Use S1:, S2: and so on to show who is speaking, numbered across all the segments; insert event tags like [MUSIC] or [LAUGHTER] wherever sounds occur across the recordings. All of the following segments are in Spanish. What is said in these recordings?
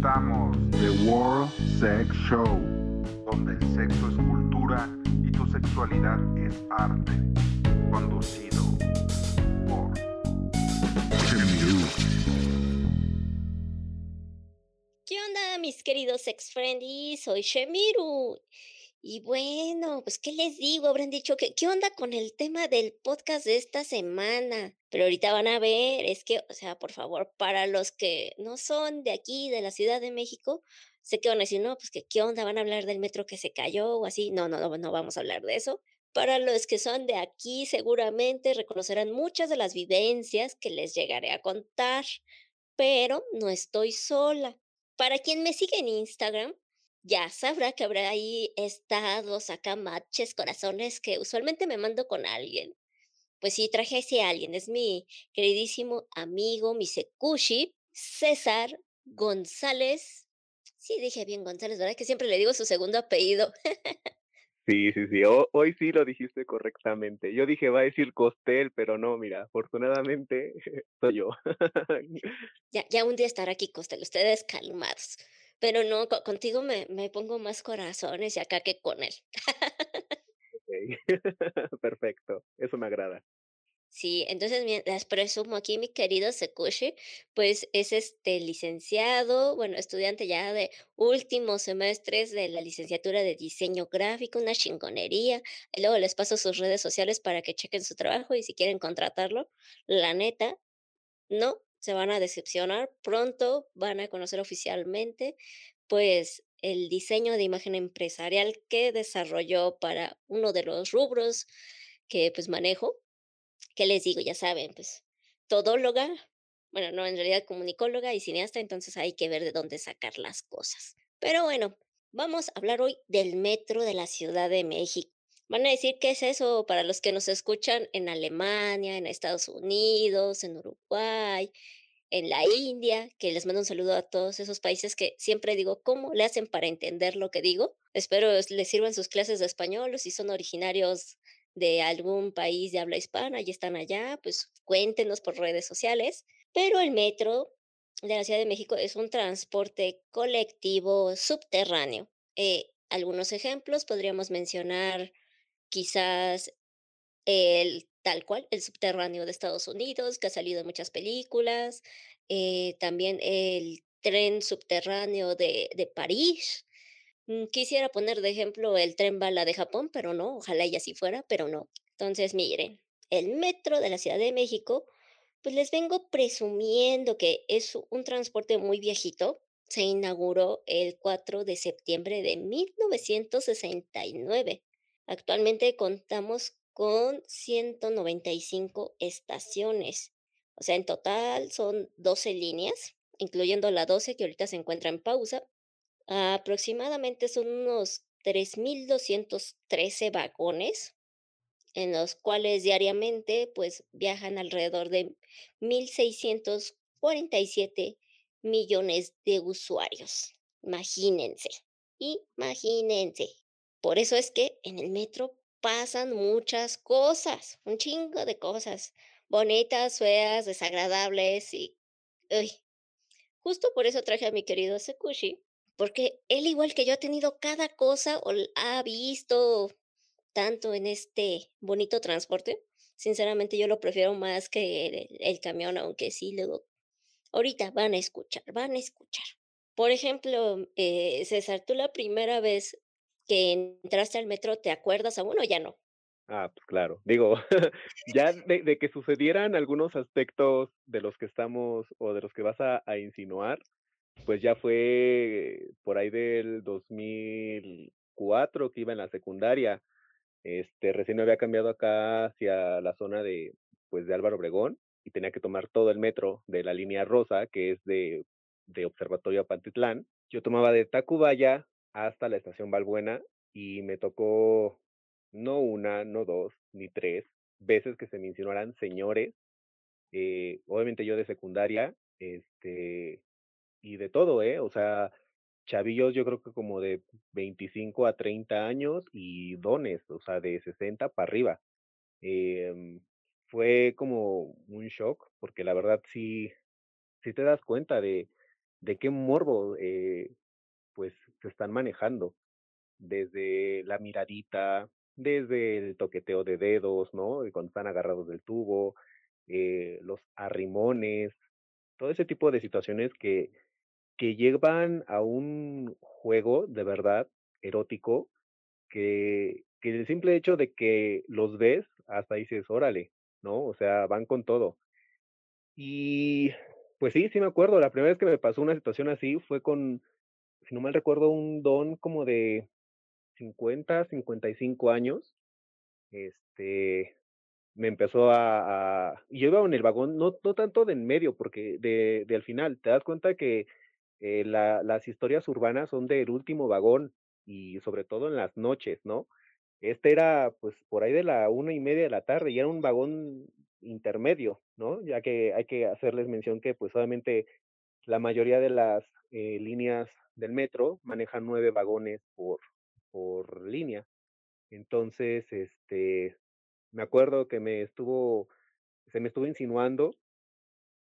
S1: presentamos The World Sex Show, donde el sexo es cultura y tu sexualidad es arte. Conducido por.
S2: ¿Qué onda, mis queridos sex friendies? Soy Shemiru. Y bueno, pues, ¿qué les digo? Habrán dicho que, ¿qué onda con el tema del podcast de esta semana? Pero ahorita van a ver, es que, o sea, por favor, para los que no son de aquí, de la Ciudad de México, sé que van a decir, no, pues, que, ¿qué onda? ¿Van a hablar del metro que se cayó o así? No, no, no, no vamos a hablar de eso. Para los que son de aquí, seguramente reconocerán muchas de las vivencias que les llegaré a contar, pero no estoy sola. Para quien me sigue en Instagram, ya sabrá que habrá ahí estados, acá matches, corazones que usualmente me mando con alguien. Pues sí, traje a ese alguien, es mi queridísimo amigo, mi sekushi, César González. Sí, dije bien González, ¿verdad? Que siempre le digo su segundo apellido.
S3: Sí, sí, sí. ho- hoy sí lo dijiste correctamente. Yo dije, va a decir Costel, pero no, mira, afortunadamente [LAUGHS] soy yo.
S2: Ya, ya un día estará aquí Costel, ustedes calmados. Pero no, co- contigo me, me pongo más corazones y acá que con él.
S3: Ok. [LAUGHS] Perfecto, eso me agrada.
S2: Sí, entonces les presumo aquí mi querido Sekushi, pues es este licenciado, bueno, estudiante ya de últimos semestres de la licenciatura de diseño gráfico, una chingonería. Y luego les paso sus redes sociales para que chequen su trabajo y si quieren contratarlo, la neta, no se van a decepcionar. Pronto van a conocer oficialmente, pues, el diseño de imagen empresarial que desarrolló para uno de los rubros que pues manejo ¿Qué les digo? Ya saben, pues, todóloga, bueno, no, en realidad comunicóloga y cineasta, entonces hay que ver de dónde sacar las cosas. Pero bueno, vamos a hablar hoy del metro de la Ciudad de México. Van a decir, ¿qué es eso para los que nos escuchan en Alemania, en Estados Unidos, en Uruguay, en la India? Que les mando un saludo a todos esos países que siempre digo, ¿cómo le hacen para entender lo que digo? Espero es- les sirvan sus clases de español o si son originarios de algún país de habla hispana y están allá, pues cuéntenos por redes sociales. Pero el metro de la Ciudad de México es un transporte colectivo subterráneo. Eh, algunos ejemplos podríamos mencionar quizás el tal cual, el subterráneo de Estados Unidos, que ha salido en muchas películas, eh, también el tren subterráneo de, de París, Mm, quisiera poner de ejemplo el tren bala de Japón, pero no, ojalá y así fuera, pero no. Entonces, miren, el metro de la Ciudad de México, pues les vengo presumiendo que es un transporte muy viejito. Se inauguró el 4 de septiembre de 1969. Actualmente contamos con 195 estaciones. O sea, en total son 12 líneas, incluyendo la 12 que ahorita se encuentra en pausa Aproximadamente son unos 3.213 vagones, en los cuales diariamente, pues, viajan alrededor de 1.647 millones de usuarios. Imagínense, imagínense. Por eso es que en el metro pasan muchas cosas, un chingo de cosas, bonitas, feas, desagradables y, uy, Justo por eso traje a mi querido Sekushi, porque él, igual que yo, ha tenido cada cosa o ha visto tanto en este bonito transporte. Sinceramente, yo lo prefiero más que el, el camión, aunque sí, luego, ahorita van a escuchar, van a escuchar. Por ejemplo, eh, César, tú la primera vez que entraste al metro, ¿te acuerdas aún o ya no?
S3: Ah, pues claro. Digo, [LAUGHS] ya de, que sucedieran algunos aspectos de los que estamos o de los que vas a, insinuar, pues ya fue por ahí del 2004 que iba en la secundaria. Este, recién me había cambiado acá hacia la zona de, pues, de Álvaro Obregón y tenía que tomar todo el metro de la línea rosa, que es de, de Observatorio Pantitlán. Yo tomaba de Tacubaya hasta la estación Balbuena y me tocó no una, no dos, ni tres veces que se me insinuaran señores, eh, obviamente yo de secundaria, este, y de todo, ¿eh? O sea, chavillos yo creo que como de 25 a 30 años y dones, o sea, de 60 para arriba. Em, fue como un shock, porque la verdad sí, sí te das cuenta de, de qué morbo, eh, pues, se están manejando, desde la miradita, desde el toqueteo de dedos, ¿no? Cuando están agarrados del tubo, eh, los arrimones, todo ese tipo de situaciones que que llevan a un juego de verdad erótico, que que el simple hecho de que los ves, hasta dices: "Órale", ¿no? O sea, van con todo. Y, pues sí, sí me acuerdo, la primera vez que me pasó una situación así fue con, si no mal recuerdo, un don como de 50, 55 años, este, me empezó a a yo iba en el vagón, no no tanto de en medio, porque de de al final, te das cuenta que, eh, la las historias urbanas son del último vagón y sobre todo en las noches, ¿no? Este era, pues, por ahí de la una y media de la tarde y era un vagón intermedio, ¿no? Ya que hay que hacerles mención que, pues, obviamente, la mayoría de las, eh, líneas del metro manejan 9 vagones por por línea. Entonces, este, me acuerdo que me estuvo se me estuvo insinuando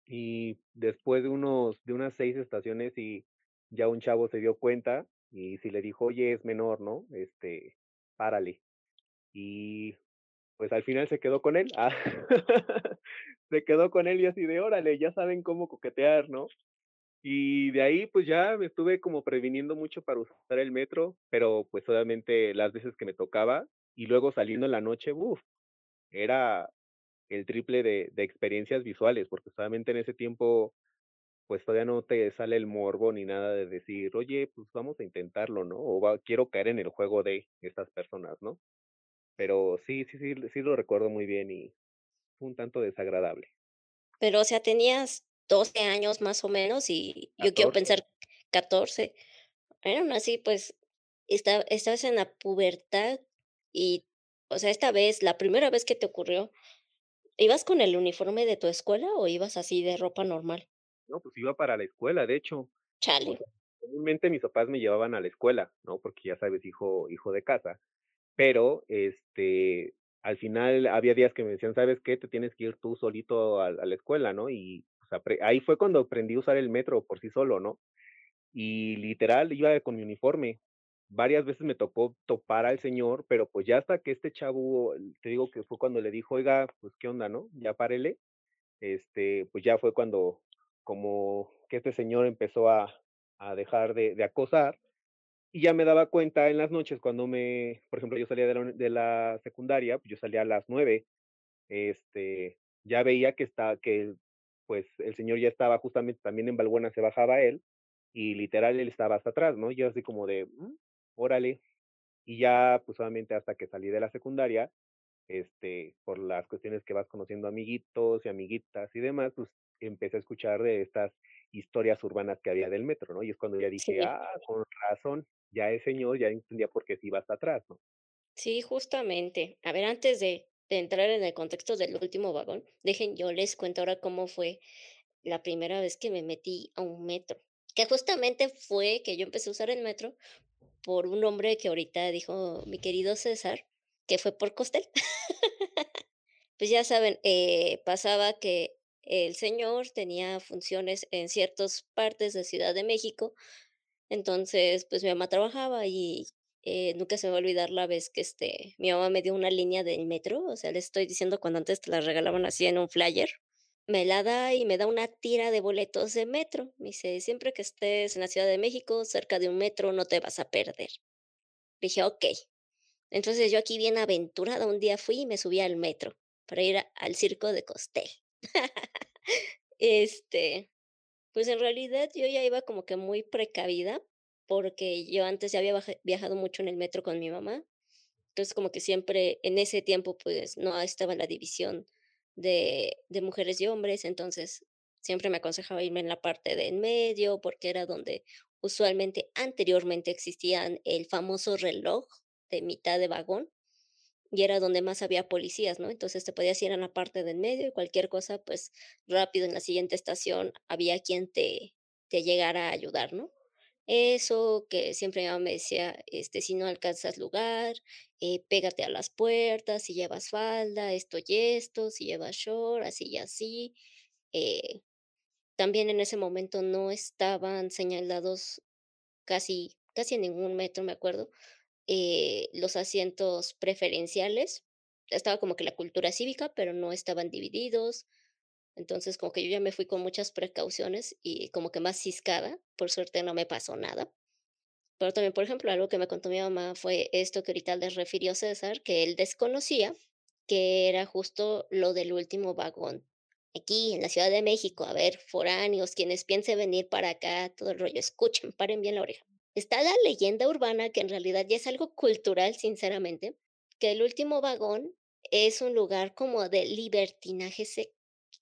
S3: y después de unos de unas 6 estaciones, y ya un chavo se dio cuenta, y sí le dijo: "Oye, es menor, ¿no? Este, párale". Y, pues, al final se quedó con él. Ah, [LAUGHS] se quedó con él y así de: "Órale, ya saben cómo coquetear", ¿no? Y de ahí, pues, ya me estuve como previniendo mucho para usar el metro, pero, pues, obviamente, las veces que me tocaba, y luego saliendo en la noche, uf, era el triple de de experiencias visuales, porque solamente en ese tiempo, pues, todavía no te sale el morbo ni nada de decir: "Oye, pues, vamos a intentarlo", ¿no? O quiero caer en el juego de estas personas, ¿no? Pero sí, sí, sí, sí lo recuerdo muy bien y un tanto desagradable.
S2: Pero, o sea, tenías 12 años más o menos, y yo quiero
S3: 14.
S2: pensar 14. Aun así, pues, estabas en la pubertad y, o sea, esta vez, la primera vez que te ocurrió, ¿ibas con el uniforme de tu escuela o ibas así de ropa normal?
S3: No, pues, iba para la escuela, de hecho. O
S2: Chale.
S3: sea, comúnmente mis papás me llevaban a la escuela, ¿no? Porque ya sabes, hijo hijo de casa. Pero, este, al final había días que me decían: "¿Sabes qué? Te tienes que ir tú solito a a la escuela", ¿no? Y, ahí fue cuando aprendí a usar el metro por sí solo, ¿no? Y literal iba con mi uniforme. Varias veces me tocó topar al señor, pero, pues, ya hasta que este chavo, te digo que fue cuando le dijo: "Oiga, pues, ¿qué onda, no? Ya párele". Este, pues, ya fue cuando como que este señor empezó a a dejar de acosar, y ya me daba cuenta en las noches cuando me por ejemplo, yo salía de la secundaria, pues, yo salía a las 9, este, ya veía que está que, pues, el señor ya estaba justamente también en Balbuena se bajaba él, y literal él estaba hasta atrás, ¿no? Yo así como de: "Mm, órale". Y ya, pues, solamente hasta que salí de la secundaria, este, por las cuestiones que vas conociendo amiguitos y amiguitas y demás, pues, empecé a escuchar de estas historias urbanas que había del metro, ¿no? Y es cuando ya dije:
S2: Sí.
S3: "Ah, con razón, ya es señor, ya entendía por qué se iba hasta atrás", ¿no?
S2: Sí, justamente. A ver, antes de de entrar en el contexto del último vagón, dejen yo les cuento ahora cómo fue la primera vez que me metí a un metro, que justamente fue que yo empecé a usar el metro por un hombre que ahorita dijo mi querido César, que fue por Costel. [LAUGHS] Pues, ya saben, eh, pasaba que el señor tenía funciones en ciertos partes de Ciudad de México. Entonces, pues, mi mamá trabajaba y, eh, nunca se me va a olvidar la vez que, este, mi mamá me dio una línea del metro, o sea, le estoy diciendo cuando antes te la regalaban así en un flyer. Me la da y me da una tira de boletos de metro. Me dice: "Siempre que estés en la Ciudad de México, cerca de un metro, no te vas a perder". Dije: "Okey". Entonces, yo aquí bien aventurada, un día fui y me subí al metro para ir al circo de Costel. [LAUGHS] Este, pues, en realidad yo ya iba como que muy precavida, porque yo antes ya había viajado mucho en el metro con mi mamá. Entonces, como que siempre en ese tiempo, pues, no estaba la división de mujeres y hombres, entonces, siempre me aconsejaba irme en la parte de en medio, porque era donde usualmente, anteriormente existían el famoso reloj de mitad de vagón, y era donde más había policías, ¿no? Entonces, te podías ir en la parte de en medio y cualquier cosa, pues, rápido en la siguiente estación había quien te te llegara a ayudar, ¿no? Eso, que siempre me decía, este: "Si no alcanzas lugar, eh, pégate a las puertas, si llevas falda, esto y esto, si llevas short, así y así". Eh También en ese momento no estaban señalados casi casi en ningún metro, me acuerdo, eh, los asientos preferenciales. Estaba como que la cultura cívica, pero no estaban divididos. Entonces, como que yo ya me fui con muchas precauciones y como que más ciscada. Por suerte no me pasó nada. Pero también, por ejemplo, algo que me contó mi mamá fue esto que ahorita les refirió César, que él desconocía, que era justo lo del último vagón. Aquí en la Ciudad de México, a ver, foráneos, quienes piensen venir para acá, todo el rollo, escuchen, paren bien la oreja. Está la leyenda urbana, que en realidad ya es algo cultural, sinceramente, que el último vagón es un lugar como de libertinaje se-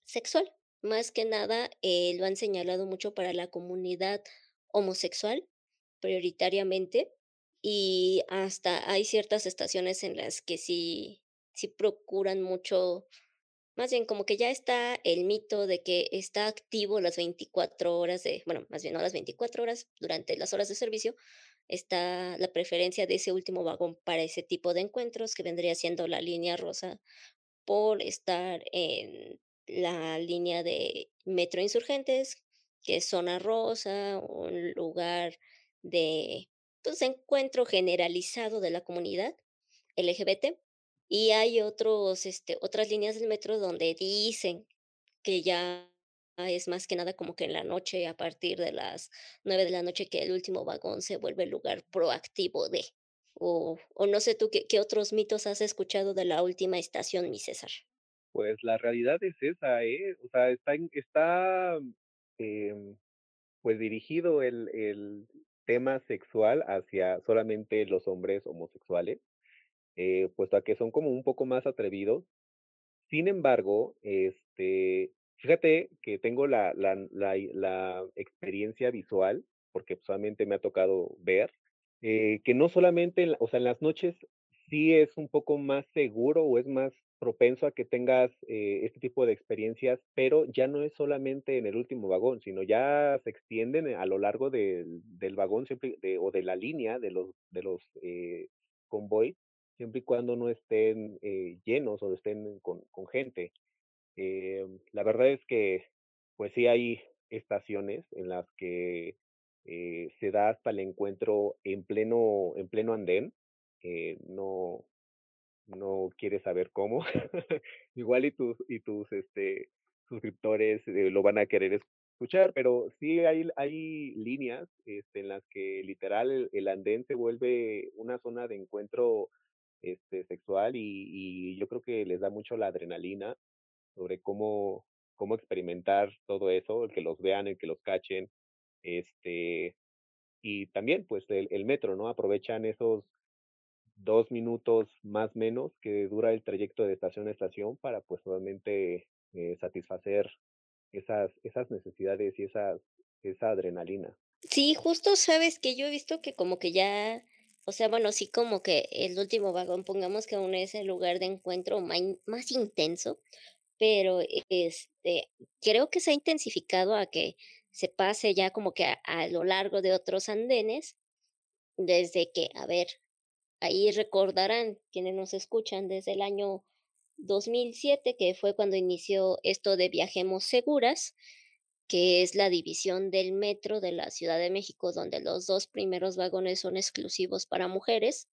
S2: sexual. Más que nada, eh, lo han señalado mucho para la comunidad homosexual prioritariamente, y hasta hay ciertas estaciones en las que sí sí procuran mucho, más bien como que ya está el mito de que está activo las 24 horas de bueno, más bien no las 24 horas, durante las horas de servicio, está la preferencia de ese último vagón para ese tipo de encuentros, que vendría siendo la línea rosa, por estar en la línea de Metro Insurgentes, que es zona rosa, un lugar de, pues, encuentro generalizado de la comunidad LGBT. Y hay otros, este, otras líneas del metro donde dicen que ya es más que nada como que en la noche, a partir de las 9 de la noche, que el último vagón se vuelve el lugar proactivo de. O, o no sé tú qué, qué otros mitos has escuchado de la última estación, mi César.
S3: Pues la realidad es esa, ¿eh? O sea, está está, em, pues dirigido el el tema sexual hacia solamente los hombres homosexuales, eh, puesto que son como un poco más atrevidos. Sin embargo, este, fíjate que tengo la la la experiencia visual, porque, solamente me ha tocado ver, eh, que no solamente en la o sea, en las noches sí es un poco más seguro o es más propenso a que tengas, eh, este tipo de experiencias, pero ya no es solamente en el último vagón, sino ya se extienden a lo largo del vagón siempre o de la línea de los de los, eh, convoy, siempre y cuando no estén, eh, llenos o estén con con gente. Em, la verdad es que, pues sí hay estaciones en las que, eh, se da hasta el encuentro en pleno en pleno andén, eh, no no quieres saber cómo. [LAUGHS] Igual y tus y tus, este, suscriptores, eh, lo van a querer escuchar, pero sí hay hay líneas, este, en las que literal el el andén se vuelve una zona de encuentro, este, sexual, y y yo creo que les da mucho la adrenalina sobre cómo cómo experimentar todo eso, el que los vean, el que los cachen, este, y también, pues, el el metro, ¿no? Aprovechan esos 2 minutos más menos que dura el trayecto de estación a estación para, pues, obviamente, eh, satisfacer esas esas necesidades y esas esa adrenalina.
S2: Sí, justo sabes que yo he visto que como que ya, o sea, bueno, sí como que el último vagón, pongamos que aún es el lugar de encuentro main- más intenso, pero e- este, creo que se ha intensificado a que se pase ya como que a, a lo largo de otros andenes, desde que, a ver, ahí recordarán quienes nos escuchan desde el año 2007, que fue cuando inició esto de Viajemos Seguras, que es la división del metro de la Ciudad de México, donde los dos primeros vagones son exclusivos para mujeres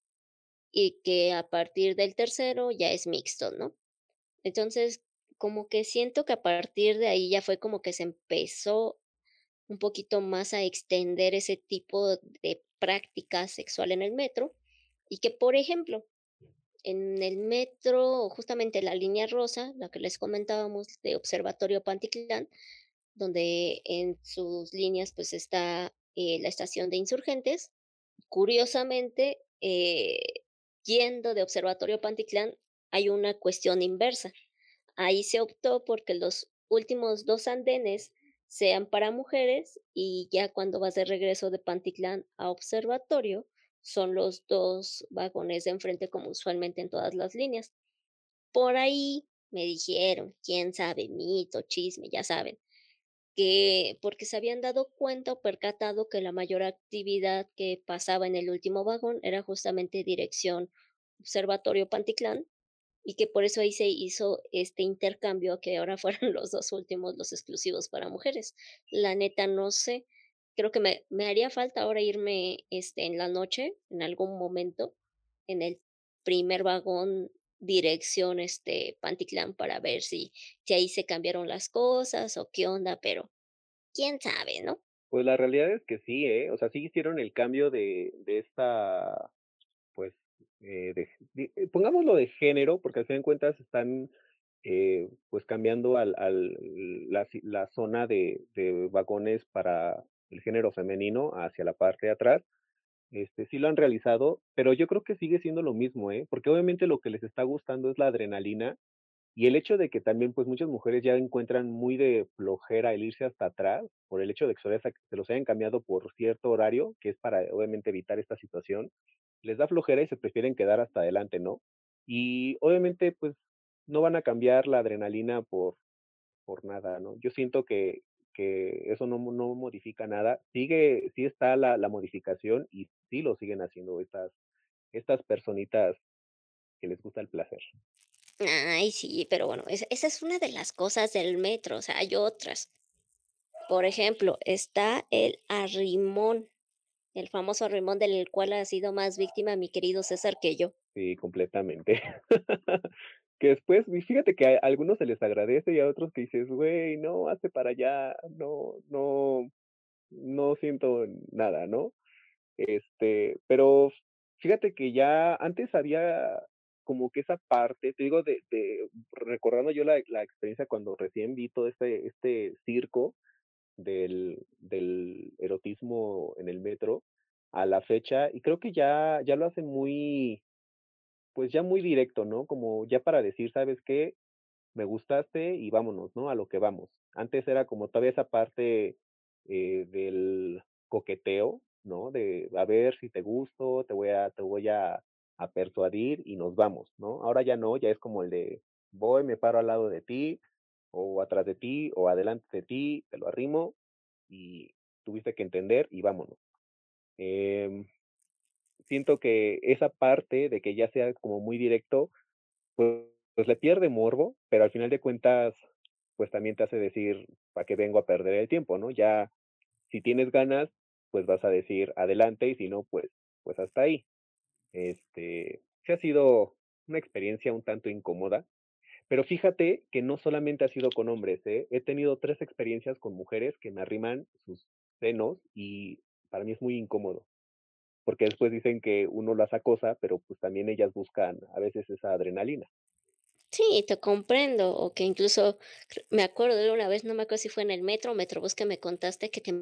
S2: y que a partir del tercero ya es mixto, ¿no? Entonces, como que siento que a partir de ahí ya fue como que se empezó un poquito más a extender ese tipo de práctica sexual en el metro y que, por ejemplo, en el metro, justamente la línea rosa, la que les comentábamos de Observatorio Pantitlán, donde en sus líneas pues está eh, la estación de insurgentes. Curiosamente, eh, yendo de Observatorio Pantitlán, hay una cuestión inversa. Ahí se optó porque los últimos dos andenes sean para mujeres y ya cuando vas de regreso de Pantitlán a Observatorio, son los dos vagones de enfrente como usualmente en todas las líneas. Por ahí me dijeron, quién sabe, mito, chisme, ya saben que porque se habían dado cuenta o percatado que la mayor actividad que pasaba en el último vagón era justamente dirección Observatorio Pantitlán y que por eso ahí se hizo este intercambio, que ahora [LAUGHS] fueron los 2 últimos los exclusivos para mujeres. La neta no sé, creo que me me haría falta ahora irme, este, en la noche, en algún momento, en el primer vagón dirección, este, Pantitlán para ver si si ahí se cambiaron las cosas o qué onda, pero quién sabe, ¿no?
S3: Pues la realidad es que sí, ¿eh? O sea, sí hicieron el cambio de de esta, pues, eh, de eh, pongámoslo de género, porque al fin de cuentas están, eh, pues, cambiando al al la la zona de de vagones para el género femenino hacia la parte de atrás. Este, sí lo han realizado, pero yo creo que sigue siendo lo mismo, ¿eh? Porque obviamente lo que les está gustando es la adrenalina y el hecho de que también, pues, muchas mujeres ya encuentran muy de flojera el irse hasta atrás, por el hecho de que se los hayan cambiado por cierto horario, que es para, obviamente, evitar esta situación, les da flojera y se prefieren quedar hasta adelante, ¿no? Y obviamente, pues, no van a cambiar la adrenalina por por nada, ¿no? Yo siento que que eso no no modifica nada. Sigue sí está la la modificación y sí lo siguen haciendo estas estas personitas que les gusta el placer.
S2: Ay, sí, pero bueno, esa esa es una de las cosas del metro, o sea, hay otras. Por ejemplo, está el arrimón, el famoso arrimón del cual ha sido más víctima mi querido César que yo.
S3: Sí, completamente. [LAUGHS] Que después, fíjate que a algunos se les agradece y a otros que dices: "Güey, no, hazte para allá, no no no siento nada", ¿no? Este, pero fíjate que ya antes había como que esa parte, te digo, de de recordando yo la la experiencia cuando recién vi todo este este circo del del erotismo en el metro, a la fecha, y creo que ya ya lo hacen muy, pues, ya muy directo, ¿no? Como ya para decir: "¿Sabes qué? Me gustaste y vámonos", ¿no? A lo que vamos. Antes era como todavía esa parte, eh, del coqueteo, ¿no? De a ver si te gusto, te voy a te voy a a persuadir y nos vamos, ¿no? Ahora ya no, ya es como el de voy, me paro al lado de ti, o atrás de ti, o adelante de ti, te lo arrimo y tuviste que entender y vámonos. Em, siento que esa parte de que ya sea como muy directo, pues le pierde morbo, pero al final de cuentas, pues también te hace decir: "¿Para qué vengo a perder el tiempo?", ¿no? Ya, si tienes ganas, pues vas a decir: "Adelante", y si no, pues pues hasta ahí. Este, sí ha sido una experiencia un tanto incómoda, pero fíjate que no solamente ha sido con hombres, ¿eh? He tenido 3 experiencias con mujeres que me arriman sus senos y para mí es muy incómodo, porque después dicen que uno las acosa, pero, pues, también ellas buscan a veces esa adrenalina.
S2: Sí, te comprendo, o que incluso me acuerdo de una vez, no me acuerdo si fue en el metro o Metrobús que me contaste que te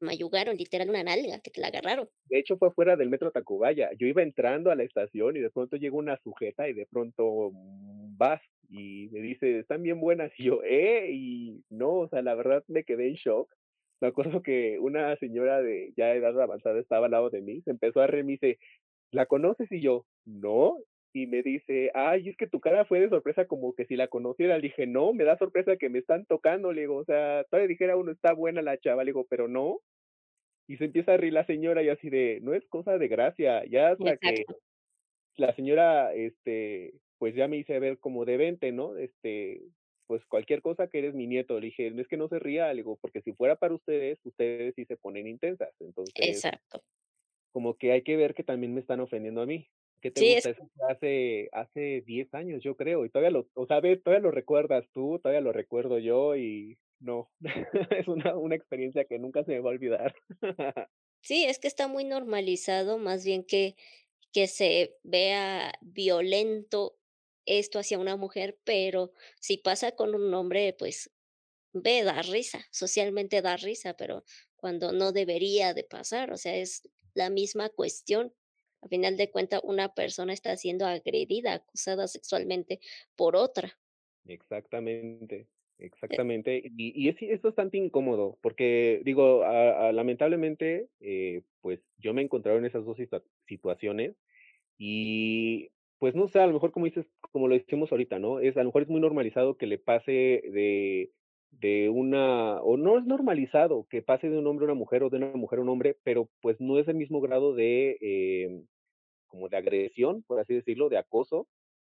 S2: mayugaron, literal, una nalga, que te la agarraron.
S3: De hecho, fue afuera del metro Tacubaya. Yo iba entrando a la estación y de pronto llega una sujeta y de pronto, mm, vas y me dice: "Están bien buenas", [LAUGHS] y yo: "¿Eh?". Y no, o sea, la verdad me quedé en shock. Me acuerdo que una señora de ya edad avanzada estaba al lado de mí, se empezó a reír, me dice: "¿La conoces?". Y yo: "No". Y me dice: "Ay, es que tu cara fue de sorpresa como que si la conociera". Le dije: "No, me da sorpresa que me están tocando", le digo, o sea, todavía dijera uno: "Está buena la chava", le digo, pero no. Y se empieza a reír la señora y así de: "No es cosa de gracia". Ya hasta que la señora, este, pues ya me hice ver como de: "Vente", ¿no? Este, pues cualquier cosa que eres mi nieto. Le dije: "Es que no se ría", le digo, porque si fuera para ustedes, ustedes sí se ponen intensas. Entonces
S2: Exacto.
S3: como que hay que ver que también me están ofendiendo a mí. ¿Qué te
S2: Sí, es
S3: gusta? Eso hace hace 10 años, yo creo, y todavía lo o sea, ve, todavía lo recuerdas tú, todavía lo recuerdo yo y no, [LAUGHS] es una una experiencia que nunca se me va a olvidar. [LAUGHS]
S2: Sí, es que está muy normalizado, más bien que que se vea violento esto hacia una mujer, pero si pasa con un hombre, pues, ve, da risa, socialmente da risa, pero cuando no debería de pasar, o sea, es la misma cuestión. A final de cuenta, una persona está siendo agredida, acusada sexualmente por otra.
S3: Exactamente,
S2: Eh,
S3: exactamente. Y y es es bastante incómodo, porque digo, lamentablemente, eh, pues, yo me he encontrado en esas 2 situa situaciones y, pues, no sé, a lo mejor, como dices, como lo decimos ahorita, ¿no? Es a lo mejor es muy normalizado que le pase de de una o no es normalizado que pase de un hombre a una mujer o de una mujer a un hombre, pero, pues, no es el mismo grado de, em, como de agresión, por así decirlo, de acoso.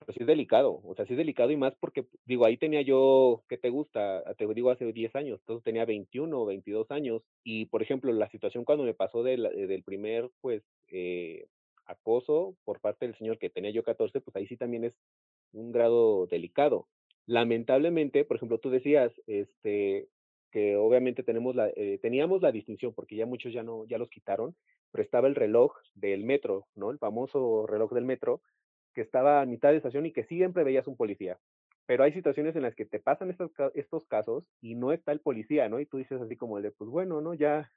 S3: Pues sí es delicado, o sea, sí es delicado y más porque, digo, ahí tenía yo, ¿qué te gusta? Te digo, hace 10 años, entonces tenía 21 o 22 años. Y, por ejemplo, la situación cuando me pasó del eh, del primer, pues, eh, acoso por parte del señor que tenía yo 14, pues ahí sí también es un grado delicado. Lamentablemente, por ejemplo, tú decías, este, que obviamente tenemos la, eh, teníamos la distinción, porque ya muchos ya no, ya los quitaron, pero estaba el reloj del metro, ¿no? El famoso reloj del metro, que estaba a mitad de estación y que siempre veías un policía. Pero hay situaciones en las que te pasan estos, estos casos y no está el policía, ¿no? Y tú dices así como el de, pues bueno, ¿no? Ya,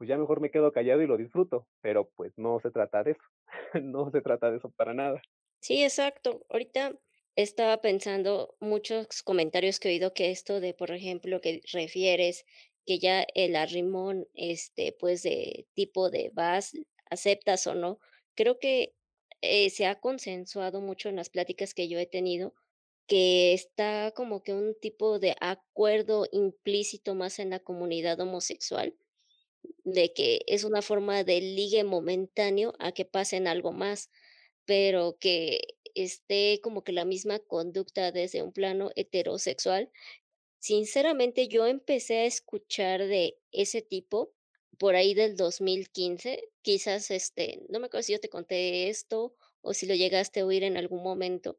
S3: pues ya mejor me quedo callado y lo disfruto, pero pues no se trata de eso, [LAUGHS] no se trata de eso para nada.
S2: Sí, exacto. Ahorita estaba pensando muchos comentarios que he oído que esto de, por ejemplo, que refieres que ya el arrimón, este, pues de tipo de vas, aceptas o no. Creo que eh, se ha consensuado mucho en las pláticas que yo he tenido que está como que un tipo de acuerdo implícito más en la comunidad homosexual, de que es una forma de ligue momentáneo a que pasen algo más pero que esté como que la misma conducta desde un plano heterosexual. Sinceramente, yo empecé a escuchar de ese tipo por ahí del 2015, quizás, este, no me acuerdo si yo te conté esto o si lo llegaste a oír en algún momento.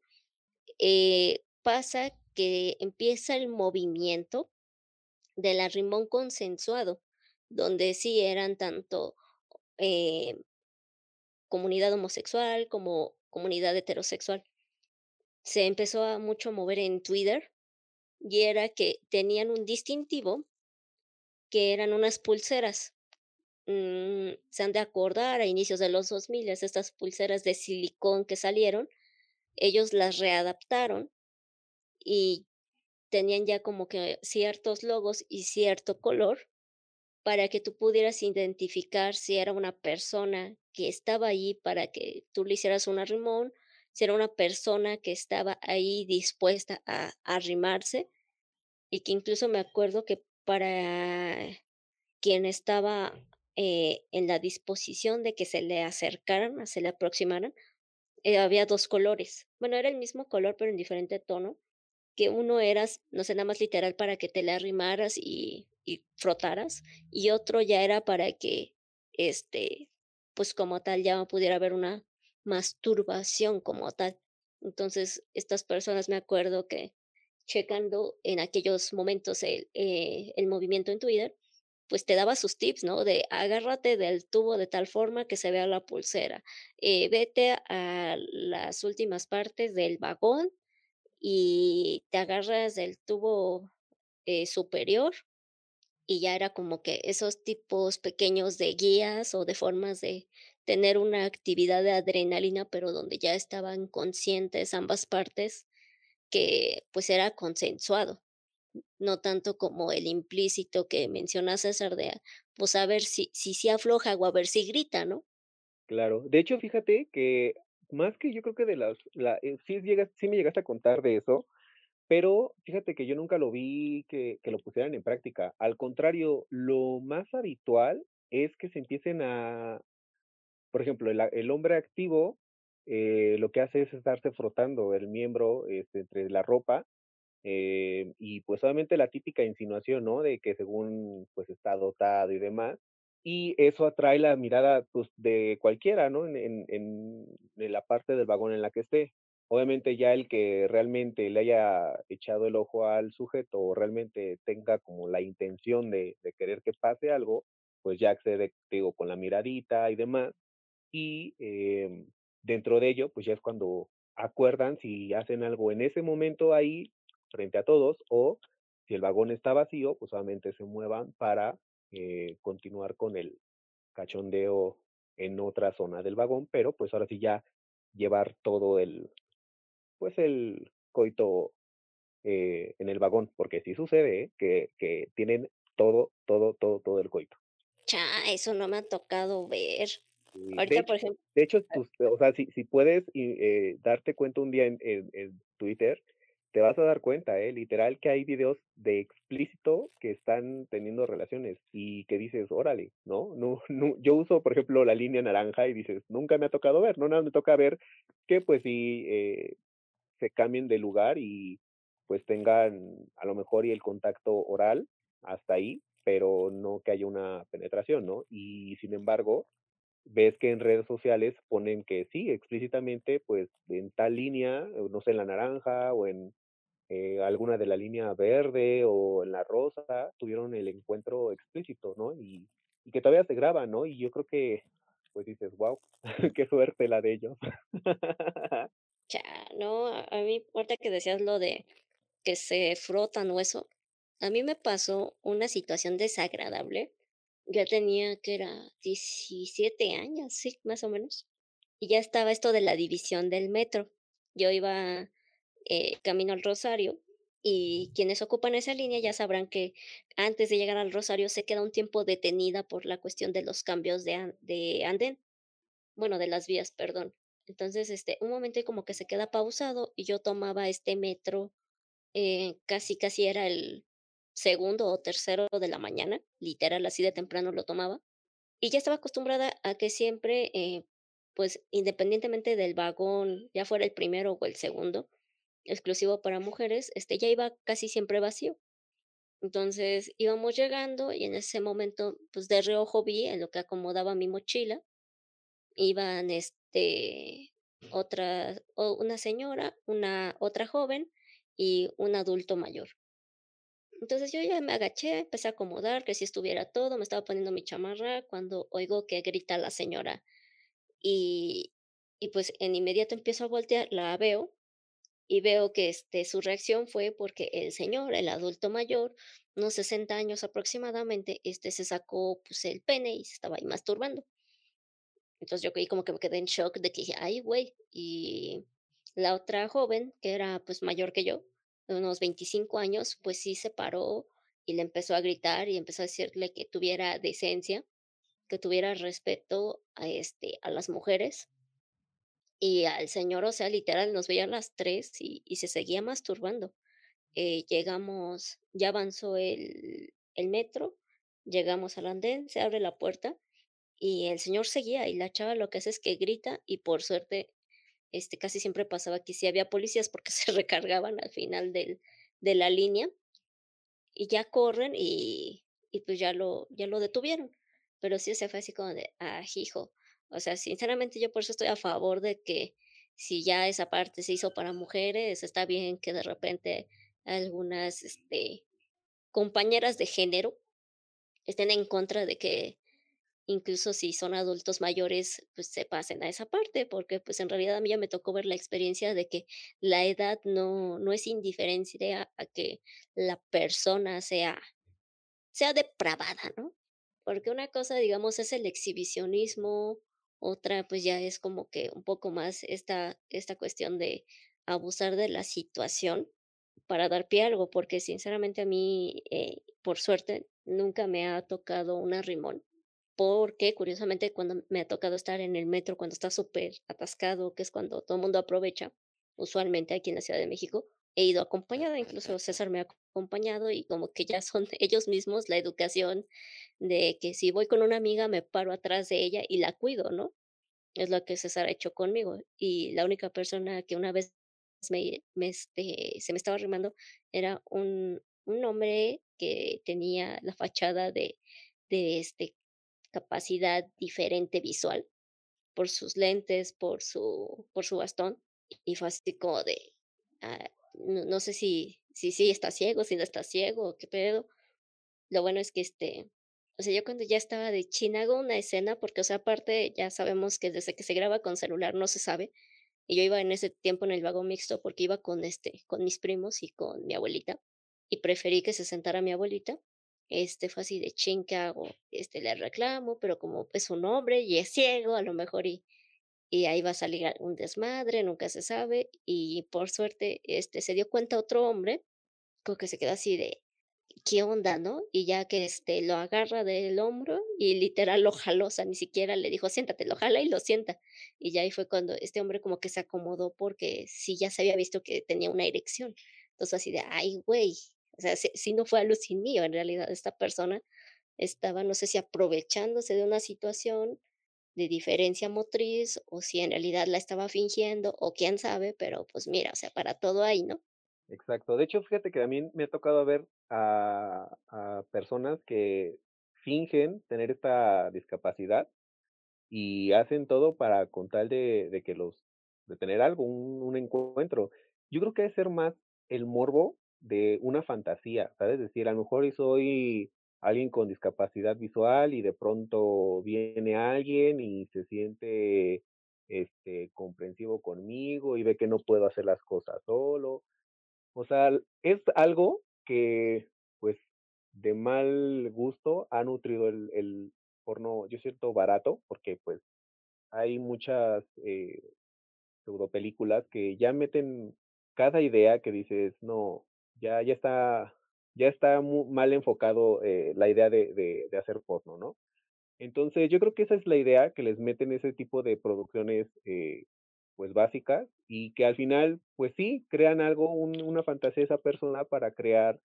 S2: Eh, pasa que empieza el movimiento del arrimón consensuado, donde sí eran tanto, eh, comunidad homosexual como comunidad heterosexual. Se empezó a mucho mover en Twitter y era que tenían un distintivo que eran unas pulseras. Mm, se han de acordar a inicios de los 2000 estas pulseras de silicón que salieron, ellos las readaptaron y tenían ya como que ciertos logos y cierto color para que tú pudieras identificar si era una persona que estaba ahí para que tú le hicieras un arrimón, si era una persona que estaba ahí dispuesta a arrimarse, y que incluso me acuerdo que para quien estaba, eh, en la disposición de que se le acercaran, se le aproximaran, eh, había 2 colores. Bueno, era el mismo color, pero en diferente tono, que uno eras, no sé, nada más literal para que te le arrimaras y y frotaras, y otro ya era para que, este, pues, como tal, ya pudiera haber una masturbación como tal. Entonces, estas personas me acuerdo que checando en aquellos momentos el, eh, el movimiento en Twitter, pues te daba sus tips, ¿no? De agárrate del tubo de tal forma que se vea la pulsera, eh, vete a las últimas partes del vagón y te agarras del tubo, eh, superior, y ya era como que esos tipos pequeños de guías o de formas de tener una actividad de adrenalina, pero donde ya estaban conscientes ambas partes que, pues, era consensuado, no tanto como el implícito que menciona César de, pues, a ver si si sí afloja o a ver si grita, ¿no?
S3: Claro. De hecho, fíjate que más que yo creo que de las, la, eh, sí llegas, sí me llegaste a contar de eso, Pero fíjate que yo nunca lo vi que que lo pusieran en práctica. Al contrario, lo más habitual es que se empiecen a por ejemplo, el el hombre activo, eh, lo que hace es estarse frotando el miembro, este, entre la ropa, eh, y pues obviamente la típica insinuación, ¿no? De que según pues está dotado y demás, y eso atrae la mirada pues de cualquiera, ¿no? En, en, en la parte del vagón en la que esté. Obviamente ya el que realmente le haya echado el ojo al sujeto o realmente tenga como la intención de, de querer que pase algo, pues ya accede, digo, con la miradita y demás y, em, dentro de ello, pues, ya es cuando acuerdan si hacen algo en ese momento ahí, frente a todos, o si el vagón está vacío, pues, solamente se muevan para, eh, continuar con el cachondeo en otra zona del vagón, pero, pues, ahora sí ya llevar todo el, pues, el coito, eh, en el vagón, porque sí sucede, ¿eh? Que que tienen todo, todo, todo, todo el coito.
S2: Cha, eso no me ha tocado ver.
S3: Y de
S2: Ahorita,
S3: hecho
S2: por ejemplo
S3: de hecho, tus o sea, si si puedes eh, darte cuenta un día en en en Twitter, te vas a dar cuenta, eh, literal que hay videos de explícito que están teniendo relaciones y que dices: "Órale", ¿no? No [LAUGHS] no yo uso, por ejemplo, la línea naranja y dices: "Nunca me ha tocado ver", no nada me toca ver que, pues sí, eh, se cambien de lugar y pues tengan a lo mejor y el contacto oral hasta ahí, pero no que haya una penetración, ¿no? Y sin embargo, ves que en redes sociales ponen que sí, explícitamente, pues en tal línea, no sé, en la naranja o en eh, alguna de la línea verde o en la rosa, tuvieron el encuentro explícito, ¿no? Y, que todavía se graba, ¿no? Y yo creo que, pues dices, wow, [LAUGHS] qué suerte la de ellos. [LAUGHS]
S2: Ya, no, a a mí, ahorita que decías lo de que se frotan o eso, a mí me pasó una situación desagradable. Ya tenía, que era? 17 años, sí, más o menos. Y ya estaba esto de la división del metro. Yo iba, eh, camino al Rosario, y quienes ocupan esa línea ya sabrán que antes de llegar al Rosario se queda un tiempo detenida por la cuestión de los cambios de de andén, bueno, de las vías, perdón. Entonces, este, un momento como que se queda pausado, y yo tomaba este metro, eh, casi, casi era el segundo o tercero de la mañana, literal, así de temprano lo tomaba. Y ya estaba acostumbrada a que siempre, eh, pues, independientemente del vagón, ya fuera el primero o el segundo, exclusivo para mujeres, este, ya iba casi siempre vacío. Entonces, íbamos llegando y en ese momento, pues, de reojo vi en lo que acomodaba mi mochila, iban, este, otra una señora, una otra joven y un adulto mayor. Entonces, yo ya me agaché, empecé a acomodar, que sí estuviera todo, me estaba poniendo mi chamarra, cuando oigo que grita la señora. Y y pues, en inmediato empiezo a voltear, la veo, y veo que, este, su reacción fue porque el señor, el adulto mayor, unos 60 años aproximadamente, este, se sacó, pues, el pene y se estaba ahí masturbando. Entonces, yo ahí como que me quedé en shock de que dije: "Ay, güey". Y la otra joven, que era, pues, mayor que yo, de unos 25 años, pues sí se paró y le empezó a gritar y empezó a decirle que tuviera decencia, que tuviera respeto a, este, a las mujeres. Y al señor, o sea, literal, nos veía a las 3 y se seguía masturbando. Eh, llegamos ya avanzó el el metro, llegamos al andén, se abre la puerta y el señor seguía, y la chava lo que hace es que grita, y por suerte, este, casi siempre pasaba que sí había policías porque [LAUGHS] se recargaban al final del de la línea y ya corren y y pues ya lo ya lo detuvieron. Pero sí, o sea, fue así como de: "Ah, hijo". O sea, sinceramente, yo por eso estoy a favor de que si ya esa parte se hizo para mujeres, está bien que de repente algunas, este, compañeras de género estén en contra de que, incluso si son adultos mayores, pues se pasen a esa parte, porque, pues, en realidad a mí ya me tocó ver la experiencia de que la edad no no es indiferencia a que la persona sea sea depravada, ¿no? Porque una cosa, digamos, es el exhibicionismo, otra, pues, ya es como que un poco más esta esta cuestión de abusar de la situación para dar pie a algo, porque sinceramente a mí, eh, por suerte, nunca me ha tocado un arrimón, porque curiosamente cuando me ha tocado estar en el metro, cuando está superatascado, que es cuando todo mundo aprovecha, usualmente aquí en la Ciudad de México, he ido acompañada, incluso César me ha acompañado y como que ya son [LAUGHS] ellos mismos la educación de que si voy con una amiga, me paro atrás de ella y la cuido, ¿no? Es lo que César ha hecho conmigo. Y la única persona que una vez me me, este, se me estaba arrimando era un un hombre que tenía la fachada de de, este, capacidad diferente visual, por sus lentes, por su por su bastón, y fue así como de, ah, no no sé si si sí está ciego, si no está ciego qué pedo. Lo bueno es que, este, o yo cuando ya estaba de chin, hago una escena, porque, o sea, aparte ya sabemos que desde que se graba con celular no se sabe, y yo iba en ese tiempo en el vagón mixto porque iba con, este, con mis primos y con mi abuelita, y preferí que se sentara mi abuelita. Este, fue así de chin, ¿qué hago? Este, le reclamo, pero como es un hombre y es ciego, a lo mejor y y ahí va a salir algún desmadre, nunca se sabe. Y por suerte, este, se dio cuenta otro hombre, como que se quedó así de, ¿qué onda, no? Y ya que, este, lo agarra del hombro y literal lo jaló, o sea, ni siquiera le dijo: "Siéntate", lo jala y lo sienta. Y ya ahí fue cuando este hombre como que se acomodó, porque sí ya se había visto que tenía una erección. Entonces, así de: "Ay, güey". O sea, sí sí no fue alucin mío, en realidad esta persona estaba, no sé si aprovechándose de una situación de diferencia motriz, o si en realidad la estaba fingiendo, o quién sabe, pero, pues, mira, o sea, para todo hay, ¿no?
S3: Exacto. De hecho, fíjate que a mí me ha tocado ver a personas que fingen tener esta discapacidad, y hacen todo para con tal de que los de tener algo, un encuentro. Yo creo que ha de ser más el morbo de una fantasía, ¿sabes? Decir, a lo mejor soy alguien con discapacidad visual, y de pronto viene alguien y se siente, este, comprensivo conmigo, y ve que no puedo hacer las cosas solo. O sea, es algo que, pues, de mal gusto ha nutrido el el porno, yo siento barato, porque, pues, hay muchas, eh, pseudopelículas que ya meten cada idea que dices: "No, ya ya está ya está mu mal enfocado, eh, la idea de de de hacer porno", ¿no? Entonces, yo creo que esa es la idea que les meten ese tipo de producciones, eh, pues, básicas, y que al final, pues sí, crean algo, un una fantasía de esa persona para crear,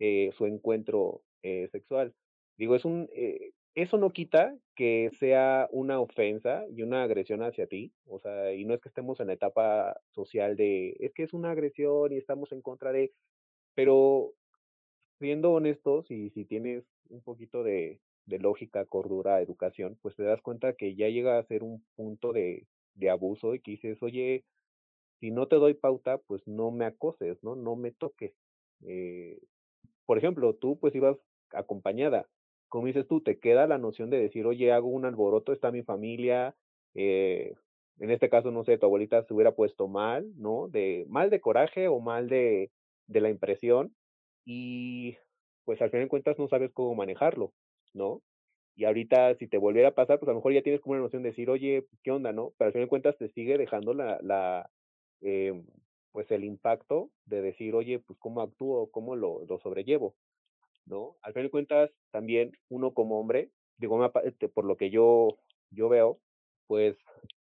S3: eh, su encuentro, eh, sexual. Digo, es un eh, eso no quita que sea una ofensa y una agresión hacia ti, o sea, y no es que estemos en la etapa social de: "Es que es una agresión y estamos en contra de", pero siendo honestos, y si tienes un poquito de de lógica, cordura, educación, pues, te das cuenta que ya llega a ser un punto de de abuso, y que dices: "Oye, si no te doy pauta, pues, no me acoses, ¿no? No me toques". Eh, por ejemplo, tú, pues, ibas acompañada. Como dices tú, te queda la noción de decir: "Oye, hago un alboroto, está mi familia", eh, en este caso, no sé, tu abuelita se hubiera puesto mal, ¿no? De mal de coraje, o mal de de la impresión, y, pues, al final de cuentas no sabes cómo manejarlo, ¿no? Y ahorita, si te volviera a pasar, pues, a lo mejor ya tienes como una noción de decir: "Oye, ¿qué onda?", ¿no? Pero al final de cuentas te sigue dejando la la, em, pues, el impacto de decir: "Oye, pues, ¿cómo actúo? ¿Cómo lo lo sobrellevo?", ¿no? Al final de cuentas, también uno como hombre, digo, por lo que yo yo veo, pues,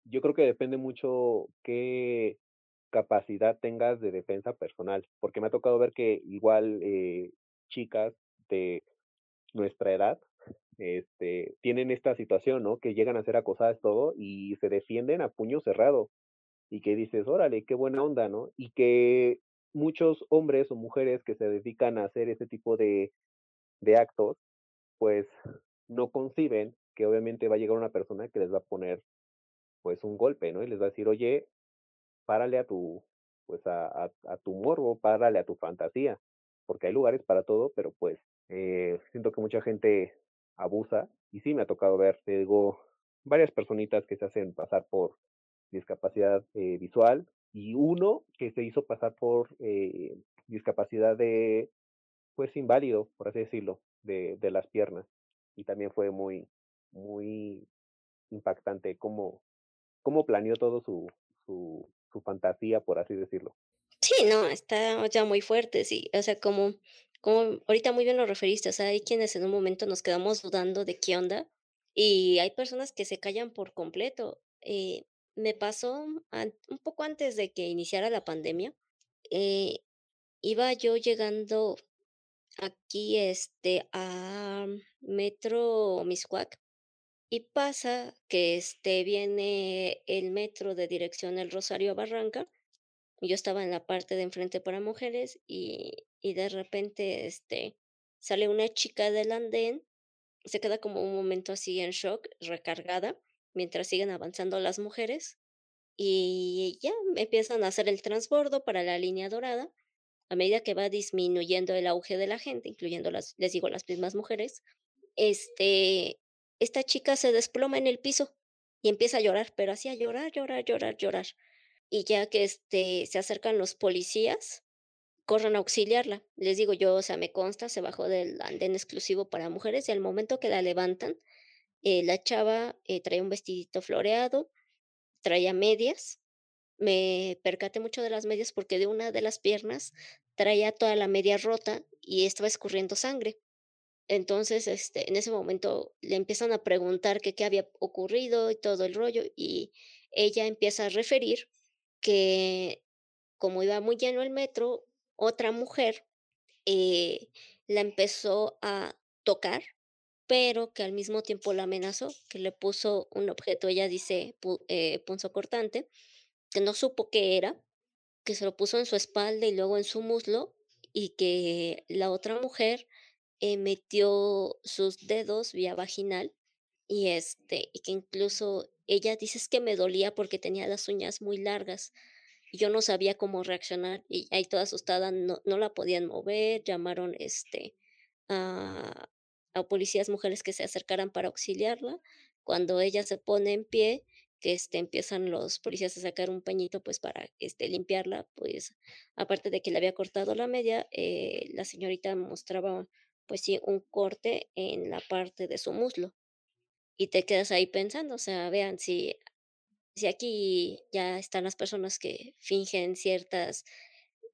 S3: yo creo que depende mucho qué capacidad tengas de defensa personal, porque me ha tocado ver que igual, eh, chicas de nuestra edad, este, tienen esta situación, ¿no? Que llegan a ser acosadas, todo, y se defienden a puño cerrado, y que dices: "Órale, qué buena onda", ¿no? Y que muchos hombres, o mujeres que se dedican a hacer ese tipo de de actos, pues, no conciben que obviamente va a llegar una persona que les va a poner, pues, un golpe, ¿no? Y les va a decir: "Oye, párale a tu, pues, a a tu morbo, párale a tu fantasía", porque hay lugares para todo, pero, pues, eh, siento que mucha gente abusa, y sí me ha tocado ver, te digo, varias personitas que se hacen pasar por discapacidad, eh, visual, y uno que se hizo pasar por, eh, discapacidad de, pues, inválido, por así decirlo, de de las piernas. Y también fue muy muy impactante cómo cómo planeó todo su su su fantasía, por así decirlo.
S2: Sí, no, está ya muy fuerte, sí, o sea, como como ahorita muy bien lo referiste, o sea, hay quienes en un momento nos quedamos dudando de qué onda, y hay personas que se callan por completo. Eh, me pasó un poco antes de que iniciara la pandemia, eh, iba yo llegando aquí, este, a Metro Miscuac, y pasa que, este, viene el metro de dirección El Rosario a Barranca, yo estaba en la parte de enfrente para mujeres, y y de repente, este, sale una chica del andén, se queda como un momento así en shock, recargada, mientras siguen avanzando las mujeres, y ya empiezan a hacer el transbordo para la línea dorada. A medida que va disminuyendo el auge de la gente, incluyendo las, les digo, las mismas mujeres, este, esta chica se desploma en el piso y empieza a llorar, pero así a llorar, llorar, llorar, llorar. Y ya que, este, se acercan los policías, corren a auxiliarla. Les digo yo, o sea, me consta, se bajó del andén exclusivo para mujeres, y al momento que la levantan, eh, la chava, eh, traía un vestidito floreado, traía medias. Me percaté mucho de las medias, porque de una de las piernas traía toda la media rota y estaba escurriendo sangre. Entonces, este, en ese momento le empiezan a preguntar qué había ocurrido y todo el rollo, y ella empieza a referir que, como iba muy lleno el metro, otra mujer, eh, la empezó a tocar pero que al mismo tiempo la amenazó, que le puso un objeto, ella dice, pu eh, punzocortante, que no supo qué era, que se lo puso en su espalda y luego en su muslo, y que la otra mujer, eh, metió sus dedos vía vaginal, y, este, y que incluso ella dice: "Es que me dolía porque tenía las uñas muy largas, yo no sabía cómo reaccionar", y ahí toda asustada no no la podían mover, llamaron, este, a a policías mujeres que se acercaran para auxiliarla. Cuando ella se pone en pie, que, este, empiezan los policías a sacar un pañito, pues, para, este, limpiarla, pues, aparte de que le había cortado la media, eh, la señorita mostraba, pues sí, un corte en la parte de su muslo. Y te quedas ahí pensando, o sea, vean, si si aquí ya están las personas que fingen ciertas,